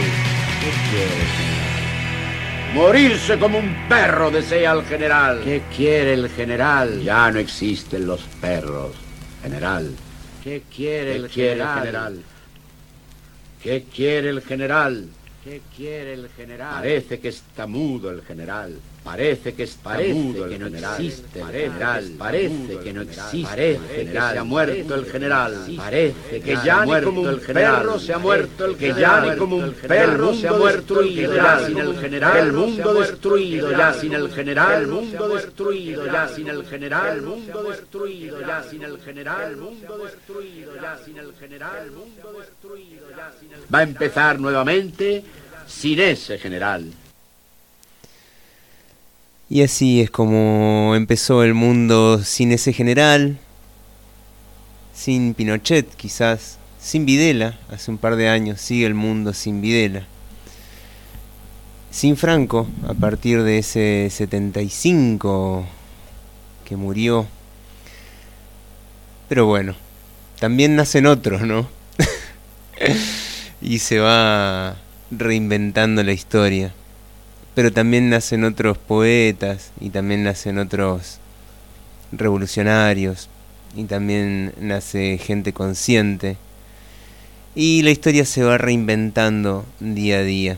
¿Qué quiere el general? Morirse como un perro desea el general. ¿Qué quiere el general? Ya no existen los perros, general. ¿Qué quiere, el, general? ¿Qué quiere el general? ¿Qué quiere el general? Parece que está mudo el general. Parece que está
Parece
mudo
que no
general.
existe el general.
que
Parece que no
general.
existe
Parece
el
que
general.
se ha muerto el general. Parece que
ya
ya
ni como un
perro se ha muerto el que ya ni como un perro se ha muerto el general sin el general. El mundo destruido ya sin el general. El mundo destruido ya sin el general. El mundo destruido ya sin el general. El mundo destruido ya sin el general. El mundo destruido ya sin el Va a empezar nuevamente sin ese general.
Y así es como empezó el mundo sin ese general, sin Pinochet quizás, sin Videla, hace un par de años sigue el mundo sin Videla. Sin Franco, a partir de ese 75 que murió. Pero bueno, también nacen otros, ¿no? y se va reinventando la historia pero también nacen otros poetas y también nacen otros revolucionarios y también nace gente consciente y la historia se va reinventando día a día.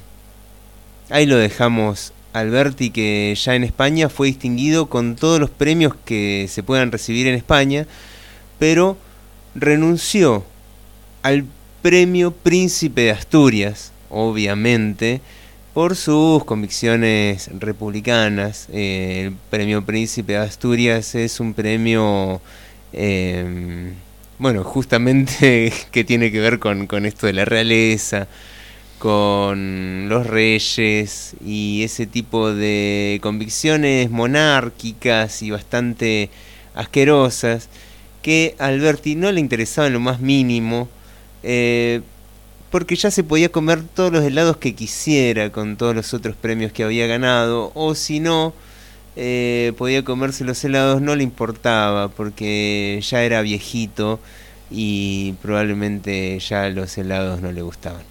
Ahí lo dejamos Alberti que ya en España fue distinguido con todos los premios que se puedan recibir en España, pero renunció al premio Príncipe de Asturias, obviamente, por sus convicciones republicanas. Eh, el premio Príncipe de Asturias es un premio, eh, bueno, justamente que tiene que ver con, con esto de la realeza, con los reyes y ese tipo de convicciones monárquicas y bastante asquerosas que a Alberti no le interesaba en lo más mínimo. eh, porque ya se podía comer todos los helados que quisiera con todos los otros premios que había ganado, o si no, eh, podía comerse los helados, no le importaba, porque ya era viejito y probablemente ya los helados no le gustaban.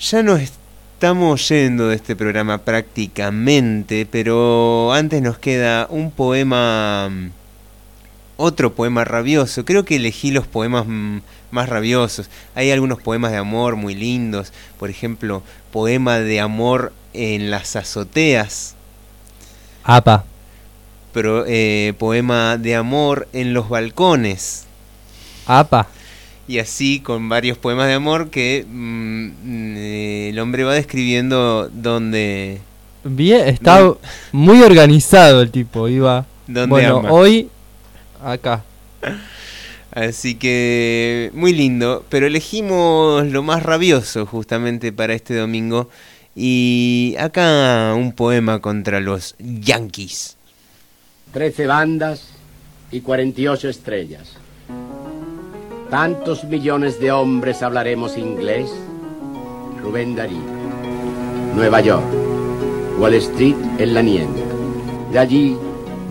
Ya nos estamos yendo de este programa prácticamente, pero antes nos queda un poema mm, otro poema rabioso. Creo que elegí los poemas mm, más rabiosos. Hay algunos poemas de amor muy lindos. Por ejemplo, poema de amor en las azoteas.
Apa.
Pero, eh, poema de amor en los balcones.
Apa.
Y así con varios poemas de amor que mm, eh, el hombre va describiendo dónde...
Bien, está
¿Dónde-
muy organizado el tipo, iba.
¿Dónde
bueno,
ama?
hoy acá.
Así que muy lindo, pero elegimos lo más rabioso justamente para este domingo. Y acá un poema contra los Yankees.
Trece bandas y 48 estrellas. Tantos millones de hombres hablaremos inglés. Rubén Darío. Nueva York. Wall Street en la niebla. De allí,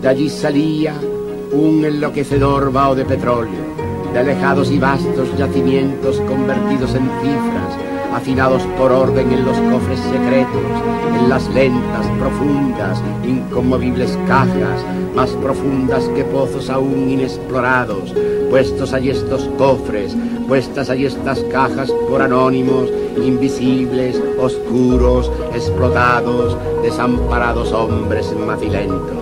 de allí salía un enloquecedor vaho de petróleo, de alejados y vastos yacimientos convertidos en cifras, afinados por orden en los cofres secretos, en las lentas, profundas, inconmovibles cajas, más profundas que pozos aún inexplorados, puestos allí estos cofres, puestas allí estas cajas por anónimos, invisibles, oscuros, explotados, desamparados hombres macilentos.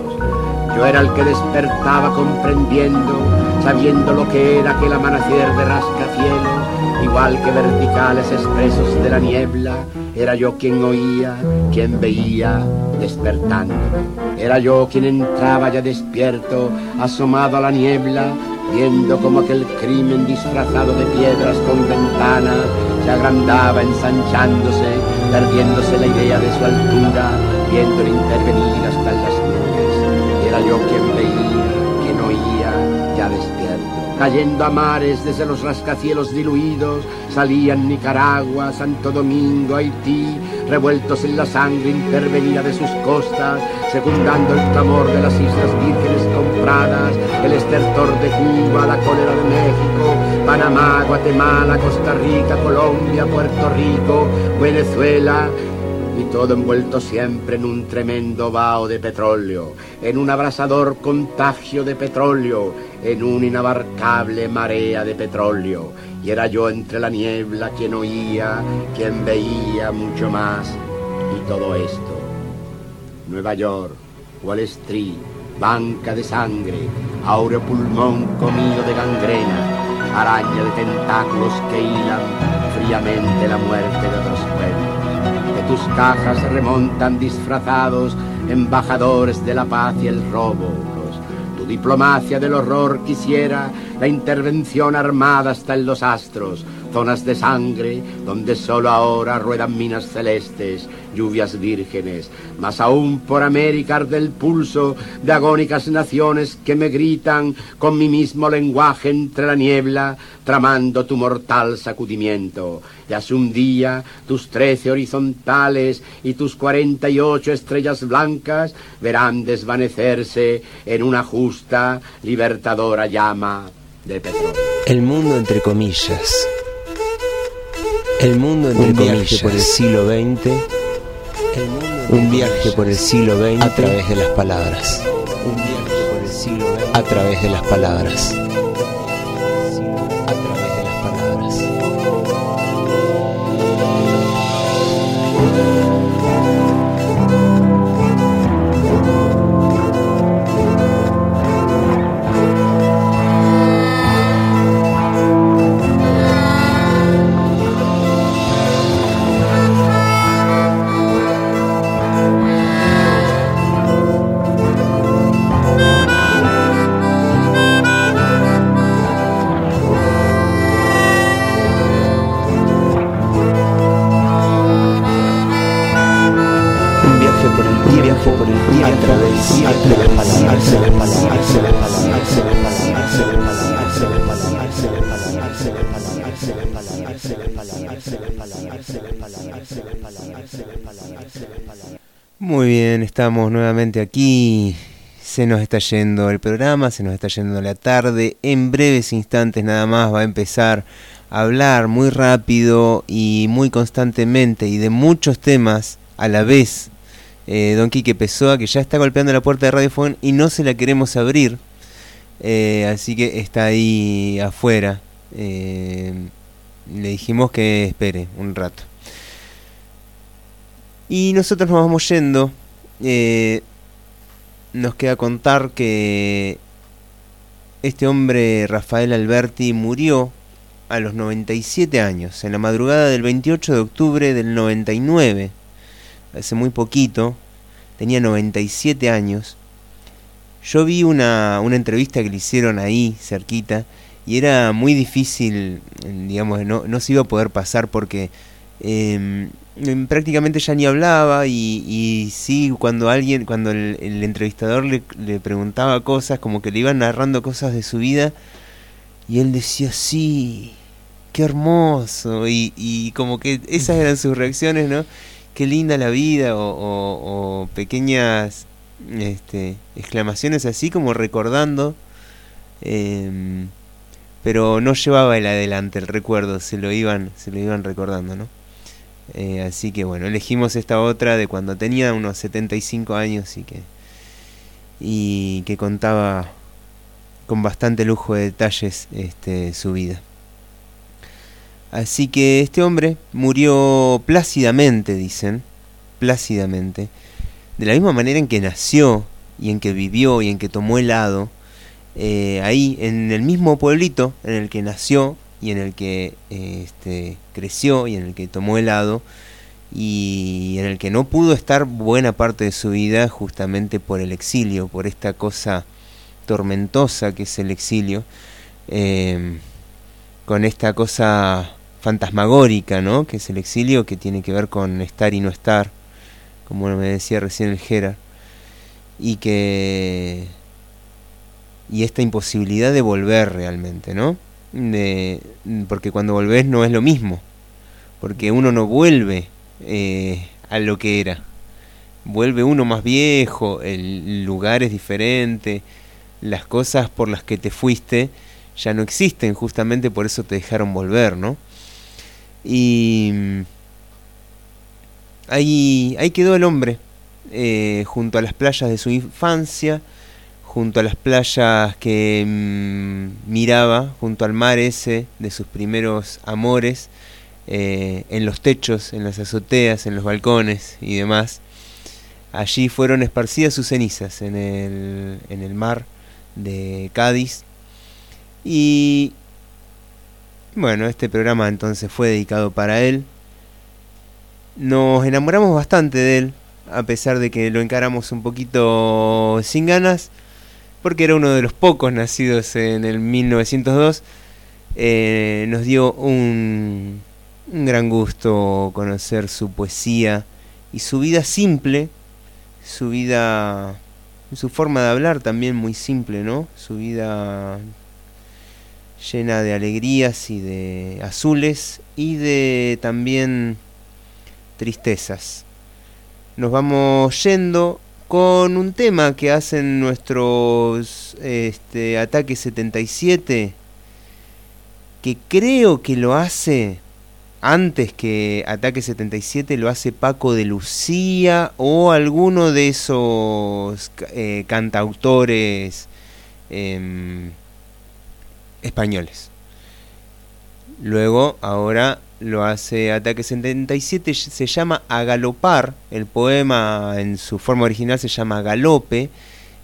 Yo era el que despertaba comprendiendo, sabiendo lo que era aquel amanecer de rascacielos, igual que verticales expresos de la niebla, era yo quien oía, quien veía, despertando. Era yo quien entraba ya despierto, asomado a la niebla, viendo como aquel crimen disfrazado de piedras con ventanas se agrandaba ensanchándose, perdiéndose la idea de su altura, viéndolo intervenir hasta las. Yo quien veía, quien oía, ya despierto. cayendo a mares desde los rascacielos diluidos, salían Nicaragua, Santo Domingo, Haití, revueltos en la sangre intervenida de sus costas, secundando el clamor de las Islas Vírgenes compradas, el estertor de Cuba, la cólera de México, Panamá, Guatemala, Costa Rica, Colombia, Puerto Rico, Venezuela, y todo envuelto siempre en un tremendo vaho de petróleo, en un abrasador contagio de petróleo, en una inabarcable marea de petróleo. Y era yo entre la niebla quien oía, quien veía mucho más. Y todo esto. Nueva York, Wall Street, banca de sangre, áureo pulmón comido de gangrena, araña de tentáculos que hilan fríamente la muerte de otros pueblos tus cajas remontan disfrazados embajadores de la paz y el robo. Tu diplomacia del horror quisiera la intervención armada hasta en los astros, zonas de sangre donde solo ahora ruedan minas celestes, lluvias vírgenes, más aún por América arde el pulso de agónicas naciones que me gritan con mi mismo lenguaje entre la niebla, tramando tu mortal sacudimiento. Y hace un día tus trece horizontales y tus cuarenta y ocho estrellas blancas verán desvanecerse en una justa, libertadora llama de petróleo.
El mundo entre comillas. El mundo entre
Un viaje
comillas.
por el
siglo XX. Un viaje por el siglo XX.
A través de las palabras.
Un viaje por el siglo XX.
A través de las palabras. A través de las palabras.
Muy bien, estamos nuevamente aquí. Se nos está yendo el programa, se nos está yendo la tarde. En breves instantes nada más va a empezar a hablar muy rápido y muy constantemente y de muchos temas a la vez. eh, don Quique Pessoa, que ya está golpeando la puerta de Radio Fogón y no se la queremos abrir. Eh, así que está ahí afuera. Eh, le dijimos que espere un rato. Y nosotros nos vamos yendo. Eh, nos queda contar que este hombre, Rafael Alberti, murió a los 97 años, en la madrugada del 28 de octubre del 99. Hace muy poquito, tenía 97 años. Yo vi una, una entrevista que le hicieron ahí, cerquita, y era muy difícil, digamos, no, no se iba a poder pasar porque eh, prácticamente ya ni hablaba y, sí, cuando alguien, cuando el, el entrevistador le, le preguntaba cosas, como que le iban narrando cosas de su vida, y él decía, sí, qué hermoso, y, y como que esas eran sus reacciones, ¿no? Qué linda la vida, o, o- o pequeñas este, exclamaciones así como recordando, em, pero no llevaba el adelante el recuerdo, se lo iban, se lo iban recordando, ¿no? Eh, así que bueno, elegimos esta otra de cuando tenía unos 75 años y que, y que contaba con bastante lujo de detalles este, su vida. Así que este hombre murió plácidamente, dicen, plácidamente, de la misma manera en que nació y en que vivió y en que tomó helado, eh, ahí en el mismo pueblito en el que nació y en el que este, creció y en el que tomó helado y en el que no pudo estar buena parte de su vida justamente por el exilio, por esta cosa tormentosa que es el exilio, eh, con esta cosa fantasmagórica, ¿no? Que es el exilio, que tiene que ver con estar y no estar, como me decía recién el Gera, y que y esta imposibilidad de volver realmente, ¿no? De, porque cuando volvés no es lo mismo, porque uno no vuelve eh, a lo que era, vuelve uno más viejo, el lugar es diferente, las cosas por las que te fuiste ya no existen, justamente por eso te dejaron volver, ¿no? Y ahí, ahí quedó el hombre, eh, junto a las playas de su infancia, junto a las playas que mm, miraba, junto al mar ese de sus primeros amores, eh, en los techos, en las azoteas, en los balcones y demás. Allí fueron esparcidas sus cenizas en el, en el mar de Cádiz. Y bueno, este programa entonces fue dedicado para él. Nos enamoramos bastante de él, a pesar de que lo encaramos un poquito sin ganas, porque era uno de los pocos nacidos en el 1902. Eh, nos dio un, un gran gusto conocer su poesía y su vida simple, su vida, su forma de hablar también muy simple, ¿no? Su vida llena de alegrías y de azules y de también tristezas. Nos vamos yendo con un tema que hacen nuestros este, Ataque 77, que creo que lo hace antes que Ataque 77 lo hace Paco de Lucía o alguno de esos eh, cantautores em, españoles. Luego, ahora lo hace Ataque 77, se llama A Galopar, el poema en su forma original se llama Galope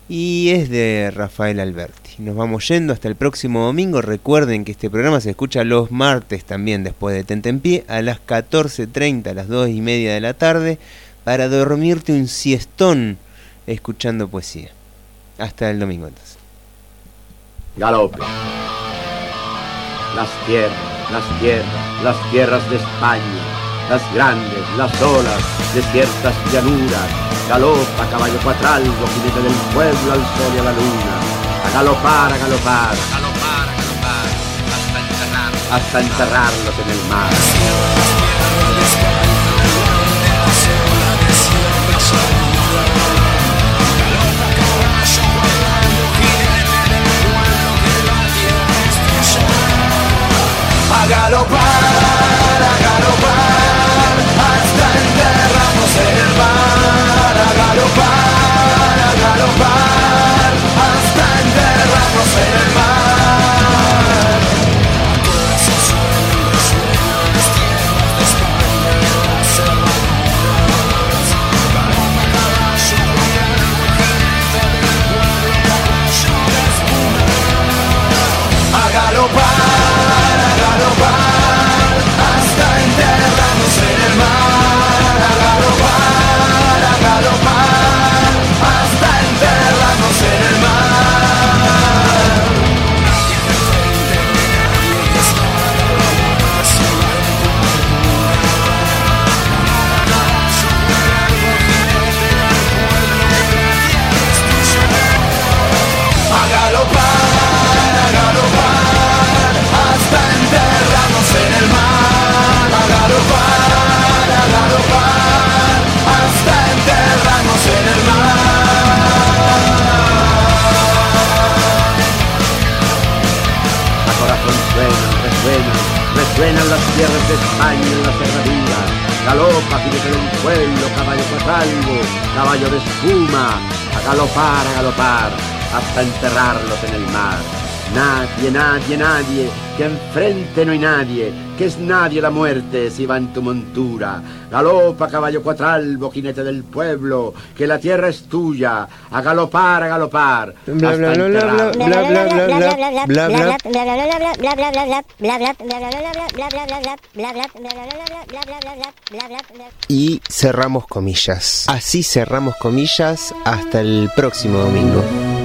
y es de Rafael Alberti. Nos vamos yendo hasta el próximo domingo. Recuerden que este programa se escucha los martes también después de Tentempié a las 14.30, a las 2 y media de la tarde, para dormirte un siestón escuchando poesía. Hasta el domingo entonces.
Galope. Las tierras, las tierras, las tierras de España, las grandes, las olas, desiertas llanuras, galopa, caballo cuatral, jinete del pueblo al sol y a la luna, a galopar, a galopar, a galopar, a galopar, hasta enterrarlos, hasta enterrarlos en el mar.
Galopar,
tierras de España en las herraduras. Galopa, jinete del pueblo, caballo cuatralgo, caballo de espuma. A galopar, a galopar, hasta enterrarlos en el mar. Nadie, nadie, nadie, que enfrente no hay nadie, que es nadie la muerte si va en tu montura. Galopa, caballo cuatralbo, jinete del pueblo, que la tierra es tuya. A galopar, a galopar.
Bla,
hasta
bla, bla, bla,
enterrarlos.
bla, bla, bla, bla, bla, bla, bla. Y cerramos comillas. Así cerramos comillas hasta el próximo domingo. Así